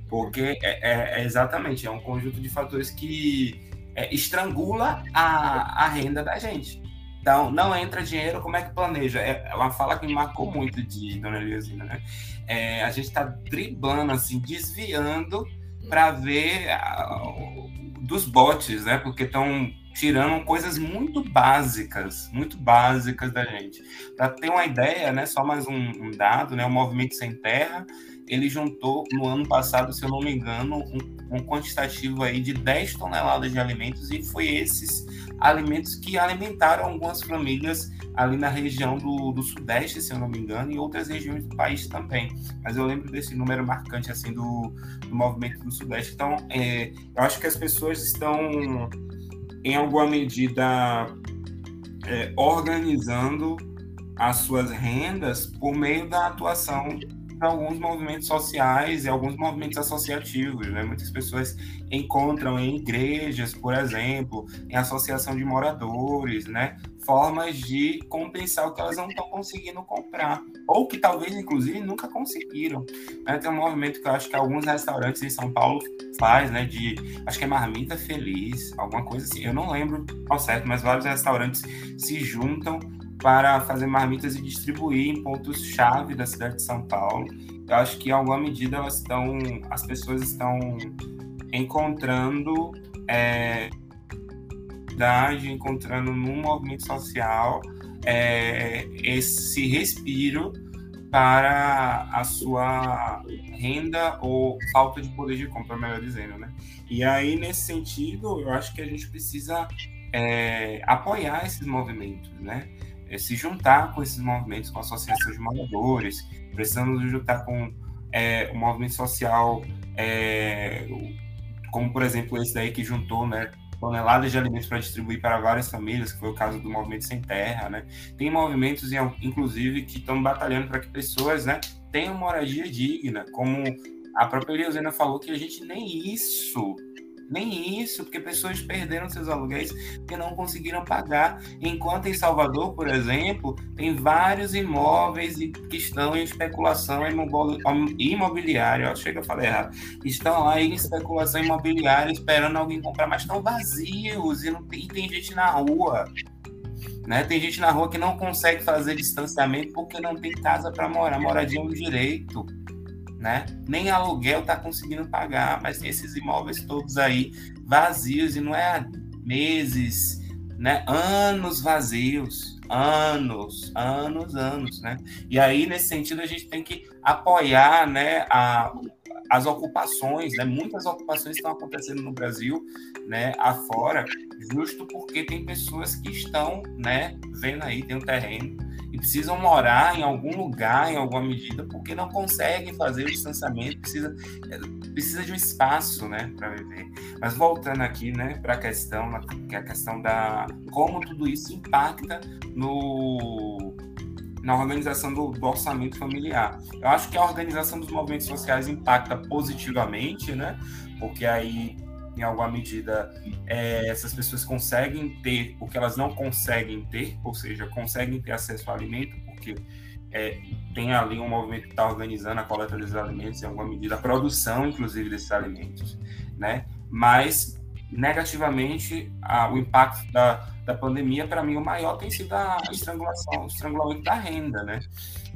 Porque é, é, é exatamente, é um conjunto de fatores que é, estrangula a, a renda da gente. Então, não entra dinheiro, como é que planeja? É, é uma fala que me marcou muito de Dona Eliasina, né? É, a gente está driblando, assim, desviando para ver uh, dos bots, né? Porque estão tirando coisas muito básicas, muito básicas da gente. Para ter uma ideia, né? Só mais um, um, dado, né? O Movimento Sem Terra, ele juntou no ano passado, se eu não me engano, um, um quantitativo aí de 10 toneladas de alimentos e foi esses alimentos que alimentaram algumas famílias ali na região do, do Sudeste, se eu não me engano, e outras regiões do país também. Mas eu lembro desse número marcante assim do, do movimento do Sudeste. Então, é, eu acho que as pessoas estão, em alguma medida, é, organizando as suas rendas por meio da atuação alguns movimentos sociais e alguns movimentos associativos, né? Muitas pessoas encontram em igrejas, por exemplo, em associação de moradores, né? Formas de compensar o que elas não estão conseguindo comprar, ou que talvez, inclusive, nunca conseguiram. Né? Tem um movimento que eu acho que alguns restaurantes em São Paulo faz, né? De, acho que é Marmita Feliz, alguma coisa assim. Eu não lembro ao certo, mas vários restaurantes se juntam para fazer marmitas e distribuir em pontos-chave da cidade de São Paulo. Eu acho que, em alguma medida, elas estão, as pessoas estão encontrando é, encontrando no movimento social é, esse respiro para a sua renda ou falta de poder de compra, melhor dizendo, né? E aí, nesse sentido, eu acho que a gente precisa é, apoiar esses movimentos, né? É, se juntar com esses movimentos, com associações de moradores, precisamos juntar com é, o movimento social, é, como por exemplo esse daí que juntou, né, toneladas de alimentos para distribuir para várias famílias, que foi o caso do Movimento Sem Terra, né? Tem movimentos, inclusive, que estão batalhando para que pessoas, né, tenham moradia digna, como a própria Eliosena falou que a gente nem isso nem isso, porque pessoas perderam seus aluguéis porque não conseguiram pagar. Enquanto em Salvador, por exemplo, tem vários imóveis que estão em especulação imobiliária. chega a falar errado. Estão lá em especulação imobiliária esperando alguém comprar, mas estão vazios e, não tem, e tem gente na rua. Né? Tem gente na rua que não consegue fazer distanciamento porque não tem casa para morar. Moradia é um direito né? Nem aluguel está conseguindo pagar, mas tem esses imóveis todos aí vazios e não é há meses, né? Anos vazios, anos, anos, anos, né? E aí nesse sentido a gente tem que apoiar, né? A, as ocupações, né? Muitas ocupações estão acontecendo no Brasil, né? Afora, justo porque tem pessoas que estão, né? Vendo aí, tem um terreno e precisam morar em algum lugar, em alguma medida, porque não conseguem fazer o distanciamento, precisa, precisa de um espaço, né, para viver. Mas voltando aqui, né, para a questão, que é a questão da como tudo isso impacta no na organização do, do, orçamento familiar. Eu acho que a organização dos movimentos sociais impacta positivamente, né? Porque aí em alguma medida, é, essas pessoas conseguem ter o que elas não conseguem ter, ou seja, conseguem ter acesso ao alimento, porque é, tem ali um movimento que está organizando a coleta desses alimentos, em alguma medida, a produção, inclusive, desses alimentos, né? Mas, negativamente, a, o impacto da, da pandemia, para mim, o maior tem sido a estrangulação, o estrangulamento da renda, né?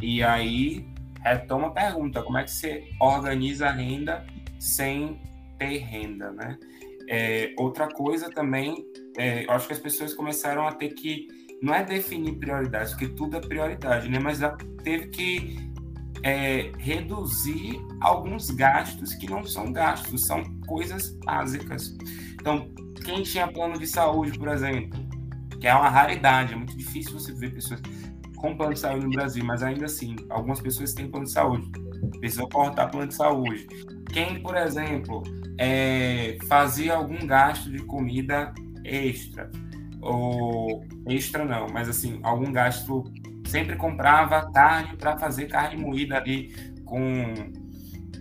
E aí, retoma a pergunta, como é que você organiza a renda sem ter renda, né? É, outra coisa também, é, eu acho que as pessoas começaram a ter que, não é definir prioridades, porque tudo é prioridade, né? Mas teve que é, reduzir alguns gastos que não são gastos, são coisas básicas. Então, quem tinha plano de saúde, por exemplo, que é uma raridade, é muito difícil você ver pessoas com plano de saúde no Brasil, mas ainda assim, algumas pessoas têm plano de saúde, precisam cortar plano de saúde. Quem, por exemplo, é, fazia algum gasto de comida extra, ou extra não, mas assim, algum gasto, sempre comprava carne para fazer carne moída ali com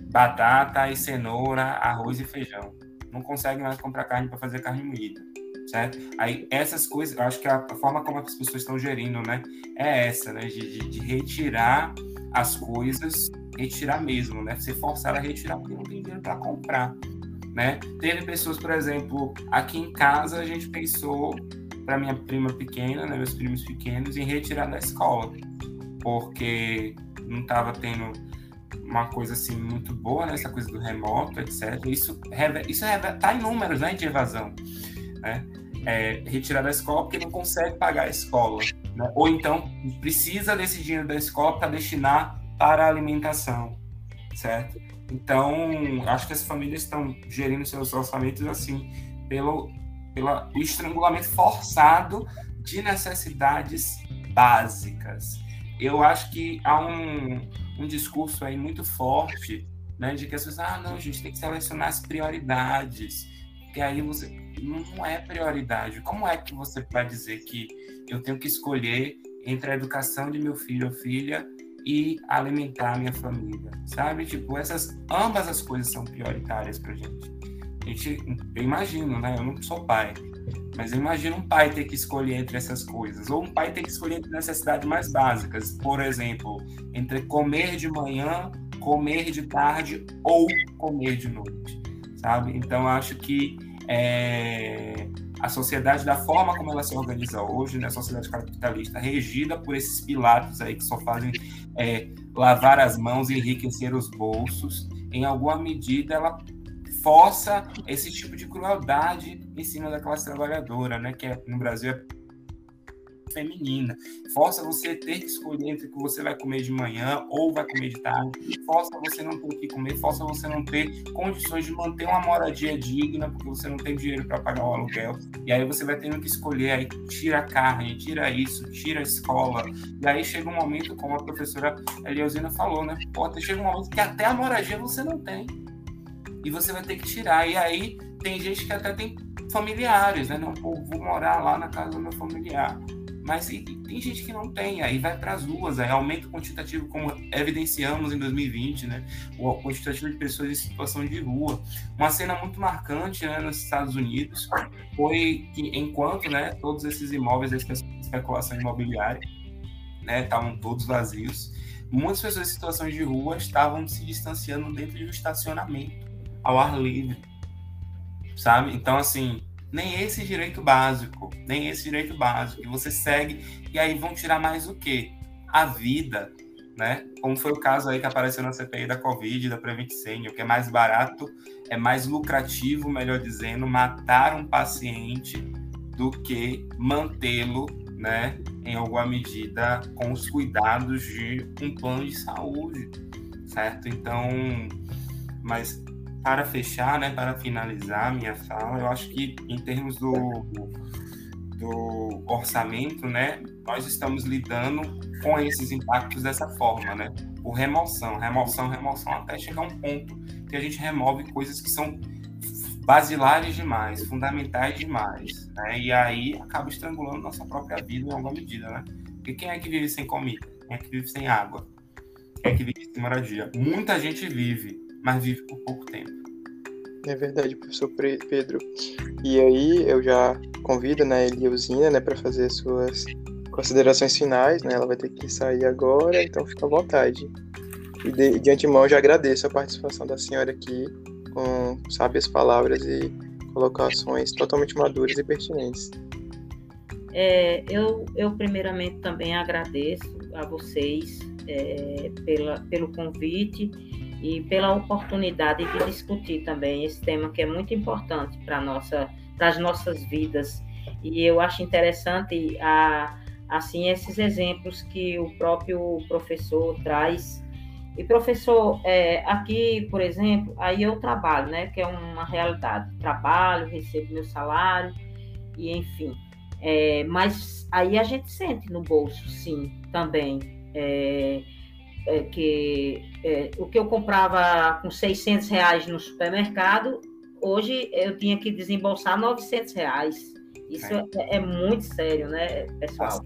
batata e cenoura, arroz e feijão. Não consegue mais comprar carne para fazer carne moída, certo? Aí essas coisas, eu acho que a, forma como as pessoas estão gerindo, né, é essa, né, de, de, de retirar as coisas, retirar mesmo, né, ser forçado a retirar porque não tem dinheiro para comprar né? Teve pessoas, por exemplo, aqui em casa a gente pensou para minha prima pequena, né, meus primos pequenos, em retirar da escola, porque não estava tendo uma coisa assim muito boa, né, essa coisa do remoto, etc. Isso isso está em números, né, de evasão, né? É, retirar da escola porque não consegue pagar a escola, né? ou então precisa desse dinheiro da escola para destinar para a alimentação, certo? Então, acho que as famílias estão gerindo seus orçamentos assim, pelo, pelo estrangulamento forçado de necessidades básicas. Eu acho que há um, um discurso aí muito forte né, de que as pessoas, ah, não, gente tem que selecionar as prioridades, que aí você não é prioridade. Como é que você vai dizer que eu tenho que escolher entre a educação de meu filho ou filha e alimentar minha família, sabe? Tipo, essas ambas as coisas são prioritárias pra gente. A gente, eu imagino, né? Eu não sou pai, mas eu imagino um pai ter que escolher entre essas coisas, ou um pai ter que escolher entre necessidades mais básicas, por exemplo, entre comer de manhã, comer de tarde ou comer de noite, sabe? Então acho que é, a sociedade, da forma como ela se organiza hoje, né, a sociedade capitalista, regida por esses pilatos aí que só fazem é, lavar as mãos e enriquecer os bolsos, em alguma medida ela força esse tipo de crueldade em cima da classe trabalhadora, né, que é, no Brasil é feminina. Força você ter que escolher entre o que você vai comer de manhã ou vai comer de tarde. Força você não ter o que comer. Força você não ter condições de manter uma moradia digna porque você não tem dinheiro para pagar o aluguel. E aí você vai tendo que escolher. Aí tira a carne, tira isso, tira a escola. E aí chega um momento, como a professora Eliosina falou, né? Pô, chega um momento que até a moradia você não tem. E você vai ter que tirar. E aí tem gente que até tem familiares, né? Não, pô, vou morar lá na casa do meu familiar Mas e, tem gente que não tem, aí vai para as ruas, aí aumenta o quantitativo, como evidenciamos em 2020, né? O quantitativo de pessoas em situação de rua. Uma cena muito marcante né, nos Estados Unidos foi que, enquanto né, todos esses imóveis da especulação imobiliária né, estavam todos vazios, muitas pessoas em situações de rua estavam se distanciando dentro de um estacionamento, ao ar livre, sabe? Então, assim, nem esse direito básico, nem esse direito básico. E você segue, e aí vão tirar mais o quê? A vida, né? Como foi o caso aí que apareceu na CPI da Covid, da Prevent Senior, que é mais barato, é mais lucrativo, melhor dizendo, matar um paciente do que mantê-lo, né, em alguma medida, com os cuidados de um plano de saúde, certo? Então, mas para fechar, né, para finalizar minha fala, eu acho que em termos do, do orçamento, né, nós estamos lidando com esses impactos dessa forma, né, por remoção, remoção, remoção, até chegar um ponto que a gente remove coisas que são basilares demais, fundamentais demais, né, e aí acaba estrangulando nossa própria vida em alguma medida, né, porque quem é que vive sem comida? Quem é que vive sem água? Quem é que vive sem moradia? Muita gente vive, mas vive por pouco tempo. É verdade, professor Pedro. E aí eu já convido né, a Eliusina né, para fazer suas considerações finais, né? Ela vai ter que sair agora, então fica à vontade. E de, de antemão eu já agradeço a participação da senhora aqui com sábias palavras e colocações totalmente maduras e pertinentes. É, eu, eu primeiramente também agradeço a vocês é, pela, pelo convite e pela oportunidade de discutir também esse tema que é muito importante para nossa as nossas vidas. E eu acho interessante a, assim esses exemplos que o próprio professor traz. E professor é, aqui por exemplo aí eu trabalho né que é uma realidade. Trabalho recebo meu salário e enfim. É, mas aí a gente sente no bolso sim também. É, é, que é, o que eu comprava com 600 reais no supermercado, hoje eu tinha que desembolsar 900 reais. Isso é, é, é muito sério, né, pessoal?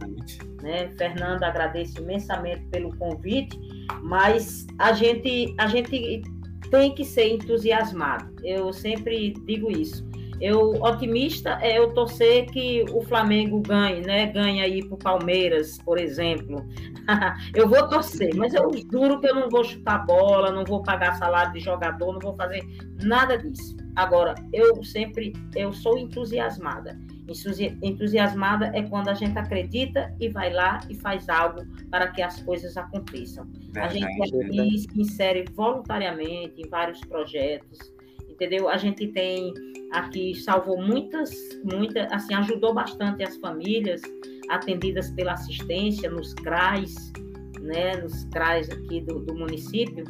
Né? Fernanda, agradeço imensamente pelo convite, mas a gente, a gente tem que ser entusiasmado. Eu sempre digo isso. Eu otimista é eu torcer que o Flamengo ganhe, né? Ganhe aí pro Palmeiras, por exemplo. eu vou torcer, mas eu juro que eu não vou chutar bola, não vou pagar salário de jogador, não vou fazer nada disso. Agora, eu sempre eu sou entusiasmada. Entusiasmada é quando a gente acredita e vai lá e faz algo para que as coisas aconteçam. a gente aqui se insere voluntariamente em vários projetos entendeu? A gente tem aqui salvou muitas, muitas, assim, ajudou bastante as famílias atendidas pela assistência nos CRAs, né, nos CRAs aqui do, do município,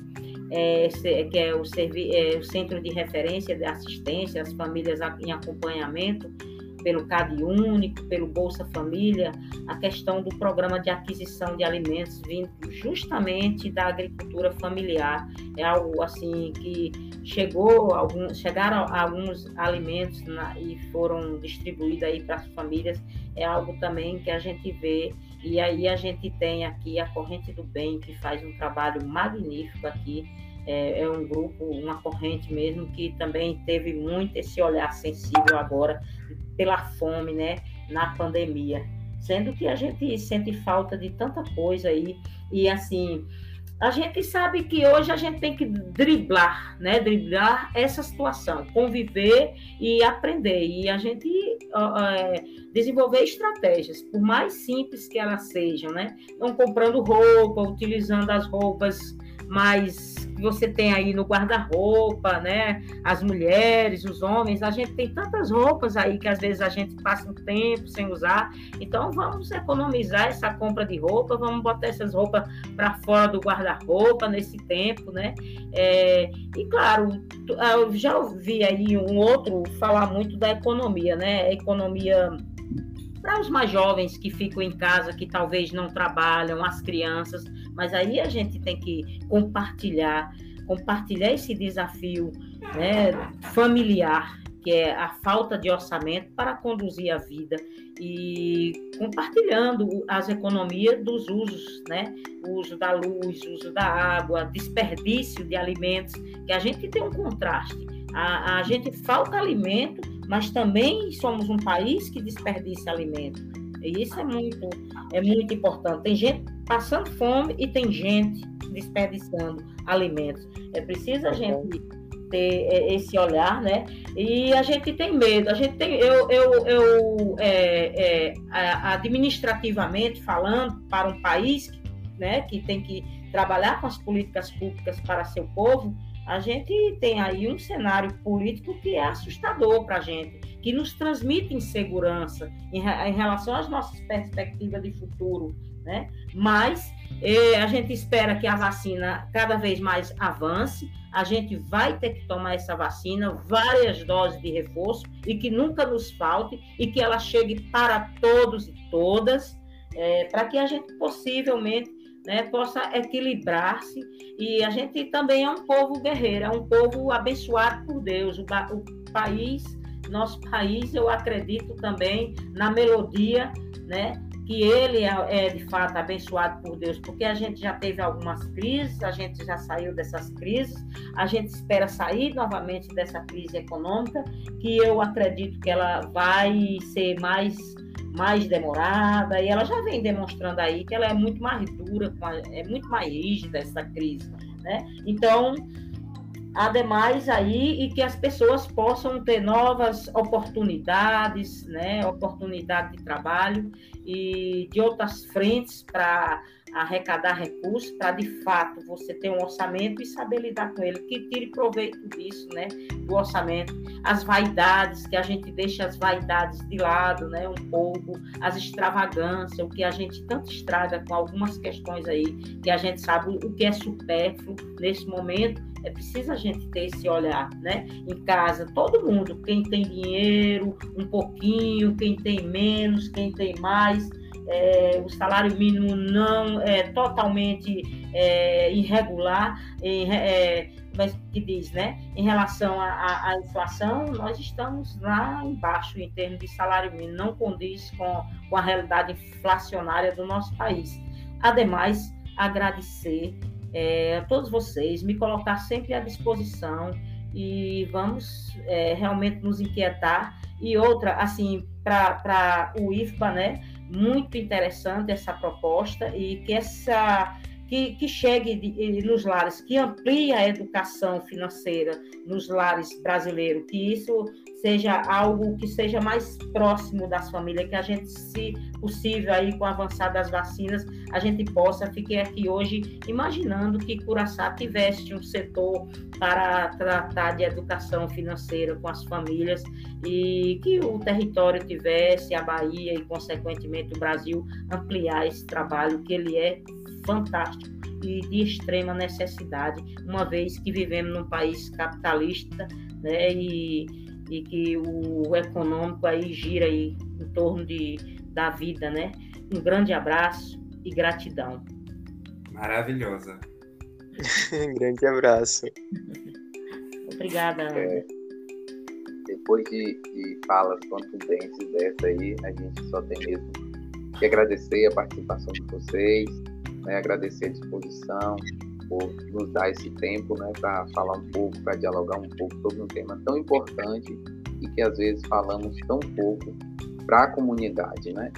é, que é o, servi, é o Centro de Referência de Assistência às Famílias em Acompanhamento, pelo CAD Único, pelo Bolsa Família, a questão do programa de aquisição de alimentos vindo justamente da agricultura familiar. É algo assim que chegou alguns, chegaram alguns alimentos na, e foram distribuídos aí para as famílias. É algo também que a gente vê e aí a gente tem aqui a Corrente do Bem que faz um trabalho magnífico aqui é, é, um grupo, uma corrente mesmo, que também teve muito esse olhar sensível agora pela fome, né, na pandemia. Sendo que a gente sente falta de tanta coisa aí, e assim, a gente sabe que hoje a gente tem que driblar, né, driblar essa situação, conviver e aprender, e a gente é, desenvolver estratégias, por mais simples que elas sejam, né, não comprando roupa, utilizando as roupas mais que você tem aí no guarda-roupa, né? As mulheres, os homens, a gente tem tantas roupas aí que às vezes a gente passa um tempo sem usar. Então vamos economizar essa compra de roupa, vamos botar essas roupas para fora do guarda-roupa nesse tempo, né? É, e claro, eu já ouvi aí um outro falar muito da economia, né? Economia para os mais jovens que ficam em casa, que talvez não trabalham, as crianças, mas aí a gente tem que compartilhar, compartilhar esse desafio né, familiar que é a falta de orçamento para conduzir a vida e compartilhando as economias dos usos, né? O uso da luz, uso da água, desperdício de alimentos, que a gente tem um contraste. A, a gente falta alimento, mas também somos um país que desperdiça alimento. E isso é muito, é muito importante. Tem gente passando fome e tem gente desperdiçando alimentos. É preciso a gente ter é, esse olhar, né? E a gente tem medo, a gente tem, eu, eu, eu é, é, administrativamente falando, para um país, né, que tem que trabalhar com as políticas públicas para seu povo, a gente tem aí um cenário político que é assustador para a gente, que nos transmite insegurança em, em relação às nossas perspectivas de futuro, né? Mas eh, a gente espera que a vacina cada vez mais avance, a gente vai ter que tomar essa vacina, várias doses de reforço, e que nunca nos falte, e que ela chegue para todos e todas, é, para que a gente possivelmente né, possa equilibrar-se. E a gente também é um povo guerreiro, é um povo abençoado por Deus. O, o país, nosso país, eu acredito também na melodia, né? que ele é, é, de fato abençoado por Deus, porque a gente já teve algumas crises, a gente já saiu dessas crises, a gente espera sair novamente dessa crise econômica, que eu acredito que ela vai ser mais mais demorada e ela já vem demonstrando aí que ela é muito mais dura, é muito mais rígida essa crise, né? Então ademais aí e que as pessoas possam ter novas oportunidades, né, oportunidade de trabalho e de outras frentes para arrecadar recursos, para de fato você ter um orçamento e saber lidar com ele, que tire proveito disso, né, do orçamento, as vaidades, que a gente deixa as vaidades de lado, né, um pouco, as extravagâncias, o que a gente tanto estraga com algumas questões aí, que a gente sabe o que é supérfluo nesse momento, é preciso a gente ter esse olhar, né? Em casa, todo mundo, quem tem dinheiro, um pouquinho, quem tem menos, quem tem mais, é, o salário mínimo não é totalmente é, irregular, é, mas que diz, né? Em relação à inflação, nós estamos lá embaixo em termos de salário mínimo, não condiz com, com a realidade inflacionária do nosso país. Ademais, agradecer é, a todos vocês, me colocar sempre à disposição e vamos é, realmente nos inquietar. E outra, assim, para o IFBA, né? Muito interessante essa proposta e que essa que, que chegue de, nos lares, que amplie a educação financeira nos lares brasileiros, que isso seja algo que seja mais próximo das famílias, que a gente, se possível, aí com o avançar das vacinas, a gente possa. Fiquei aqui hoje imaginando que Curaçá tivesse um setor para tratar de educação financeira com as famílias e que o território tivesse, a Bahia e, consequentemente, o Brasil, ampliar esse trabalho, que ele é fantástico e de extrema necessidade, uma vez que vivemos num país capitalista, né, e e que o econômico aí gira aí em torno de, da vida, né? Um grande abraço e gratidão. Maravilhosa. grande abraço. Obrigada. É, depois de, de falas contundentes dessa aí, a gente só tem mesmo que agradecer a participação de vocês, né? agradecer a disposição, por nos dar esse tempo né, para falar um pouco, para dialogar um pouco sobre um tema tão importante e que às vezes falamos tão pouco para a comunidade. Né?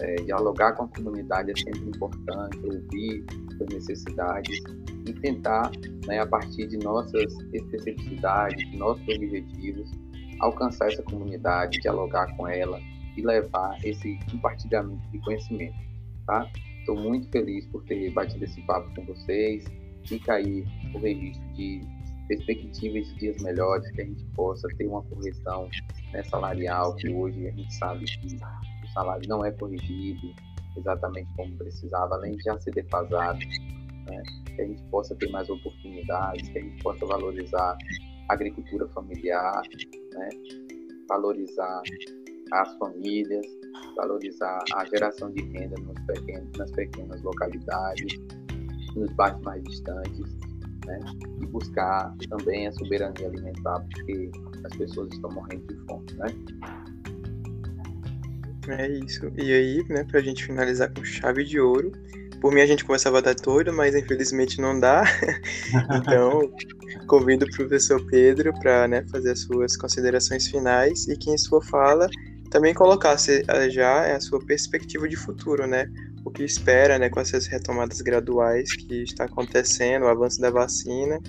É, dialogar com a comunidade é sempre importante, ouvir suas necessidades e tentar, né, a partir de nossas especificidades, nossos objetivos, alcançar essa comunidade, dialogar com ela e levar esse compartilhamento de conhecimento. Tá? Estou muito feliz por ter batido esse papo com vocês fica aí o registro de perspectivas de dias melhores, que a gente possa ter uma correção né, salarial, que hoje a gente sabe que o salário não é corrigido exatamente como precisava, além de já ser defasado, né, que a gente possa ter mais oportunidades, que a gente possa valorizar a agricultura familiar, né, valorizar as famílias, valorizar a geração de renda nos pequenos, nas pequenas localidades, nos bairros mais distantes né? E buscar também a soberania alimentar, porque as pessoas estão morrendo de fome, né? É isso. E aí, né, pra gente finalizar com chave de ouro. Por mim a gente a dar todo, mas infelizmente não dá. então, convido o professor Pedro para né, fazer as suas considerações finais e que em sua fala também colocasse eh, já a sua perspectiva de futuro, né? O que espera, né, com essas retomadas graduais que está acontecendo, o avanço da vacina,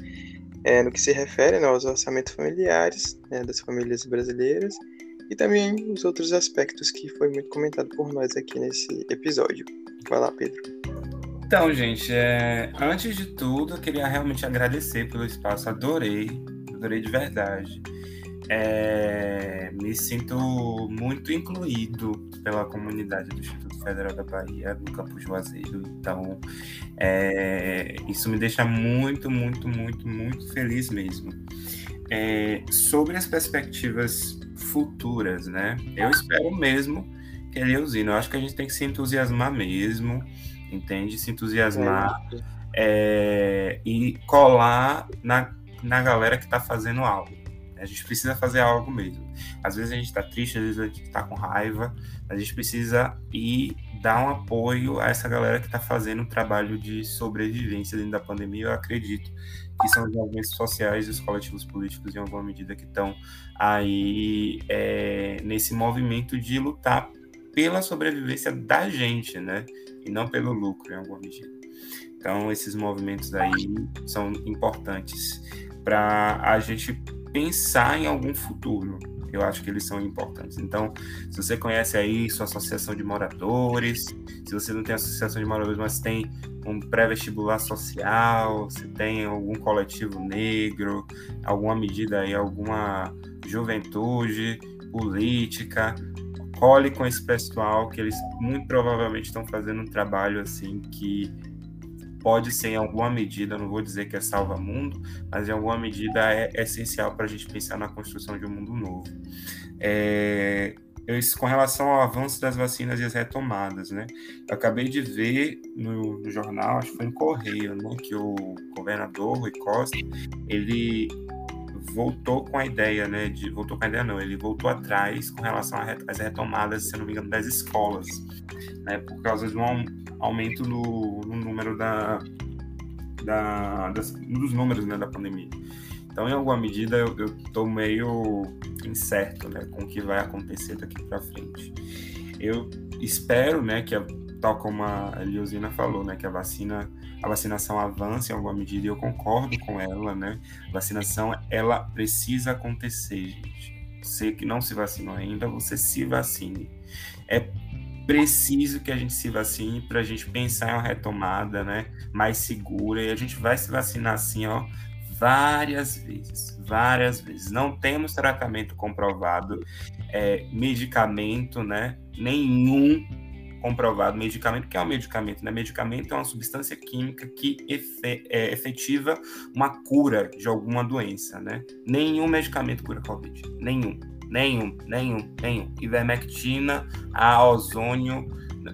é, no que se refere né, aos orçamentos familiares né, das famílias brasileiras e também os outros aspectos que foi muito comentado por nós aqui nesse episódio. Vai lá, Pedro. Então, gente, é... antes de tudo, eu queria realmente agradecer pelo espaço. Adorei, adorei de verdade. É... Me sinto muito incluído pela comunidade do Instituto Federal da Bahia, do Campus Juazeiro. Então, é... isso me deixa muito, muito, muito, muito feliz mesmo. É... Sobre as perspectivas futuras, né? Eu espero mesmo que ele use. Eu acho que a gente tem que se entusiasmar mesmo, entende? Se entusiasmar é, e colar na, na galera que está fazendo algo. A gente precisa fazer algo mesmo. Às vezes a gente está triste, às vezes a gente está com raiva. A gente precisa ir dar um apoio a essa galera que está fazendo o trabalho de sobrevivência dentro da pandemia. Eu acredito que são os movimentos sociais e os coletivos políticos, em alguma medida, que estão aí é, nesse movimento de lutar pela sobrevivência da gente, né? E não pelo lucro, em alguma medida. Então, esses movimentos aí são importantes para a gente pensar em algum futuro. Eu acho que eles são importantes. Então, se você conhece aí sua associação de moradores, se você não tem associação de moradores, mas tem um pré-vestibular social, se tem algum coletivo negro, alguma medida aí, alguma juventude política, cole com esse pessoal que eles muito provavelmente estão fazendo um trabalho assim que pode ser em alguma medida, não vou dizer que é salva-mundo, mas em alguma medida é essencial para a gente pensar na construção de um mundo novo. É, eu, com relação ao avanço das vacinas e as retomadas, né? Eu acabei de ver no, no jornal, acho que foi em Correio, né? Que o governador Rui Costa, ele voltou com a ideia, né? De, voltou com a ideia, não, ele voltou atrás com relação às retomadas, se não me engano, das escolas, né? Por causa de um aumento no, no número da, da, das, dos números né, da pandemia. Então, em alguma medida, eu estou meio incerto né, com o que vai acontecer daqui para frente. Eu espero né, que, tal como a Eliosina falou, né, que a vacina, a vacinação avance em alguma medida, e eu concordo com ela. Né? Vacinação ela precisa acontecer, gente. Você que não se vacinou ainda, você se vacine. É preciso que a gente se vacine para a gente pensar em uma retomada né, mais segura. E a gente vai se vacinar assim, ó, várias vezes, várias vezes. Não temos tratamento comprovado, é, medicamento, né? Nenhum comprovado medicamento, que é um medicamento, né? Medicamento é uma substância química que é, efetiva uma cura de alguma doença, né? Nenhum medicamento cura Covid, nenhum, nenhum, nenhum, nenhum. Ivermectina, a ozônio,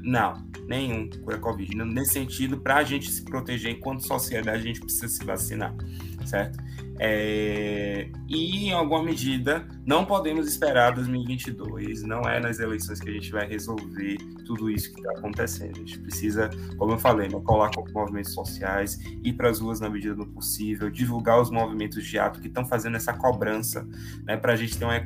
não, nenhum cura Covid. Nesse sentido, para a gente se proteger enquanto sociedade, a gente precisa se vacinar certo? É, e, em alguma medida, não podemos esperar 2022, não é nas eleições que a gente vai resolver tudo isso que está acontecendo. A gente precisa, como eu falei, né, colar com movimentos sociais, ir para as ruas na medida do possível, divulgar os movimentos de ato que estão fazendo essa cobrança né, para a gente ter uma,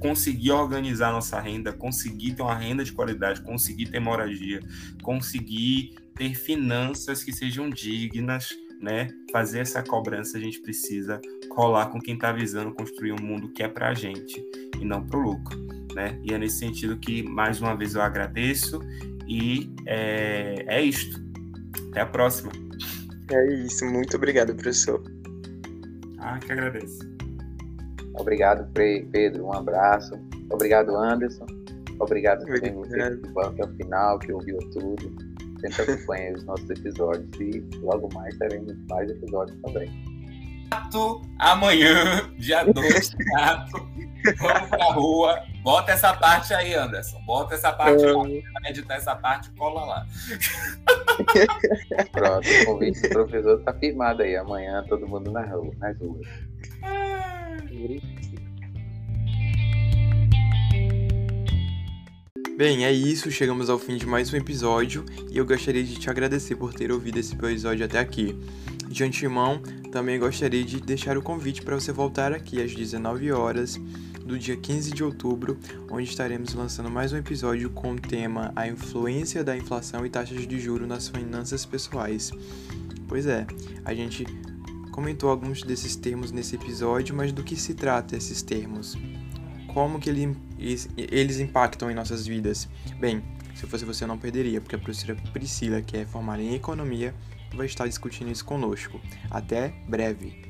conseguir organizar nossa renda, conseguir ter uma renda de qualidade, conseguir ter moradia, conseguir ter finanças que sejam dignas né, fazer essa cobrança, a gente precisa colar com quem está visando construir um mundo que é para a gente e não para o lucro. Né? E é nesse sentido que, mais uma vez, eu agradeço e é, é isto. Até a próxima. É isso. Muito obrigado, professor. Ah, que agradeço. Obrigado, Pedro. Um abraço. Obrigado, Anderson. Obrigado também você que até o final, que ouviu tudo sempre acompanhe os nossos episódios e logo mais teremos mais episódios também. Amanhã, dia 2, Vamos pra rua, Bota essa parte aí, Anderson. Bota essa parte é... lá. editar essa parte, cola lá. Pronto, o convite do professor tá firmado aí. Amanhã todo mundo na rua, nas ruas. Bem, é isso, chegamos ao fim de mais um episódio e eu gostaria de te agradecer por ter ouvido esse episódio até aqui. De antemão, também gostaria de deixar o convite para você voltar aqui às 19 horas do dia 15 de outubro, onde estaremos lançando mais um episódio com o tema A influência da inflação e taxas de juro nas finanças pessoais. Pois é, a gente comentou alguns desses termos nesse episódio, mas do que se trata esses termos? Como que ele, eles impactam em nossas vidas. Bem, se fosse você eu não perderia, porque a professora Priscila, que é formada em economia, vai estar discutindo isso conosco. Até breve!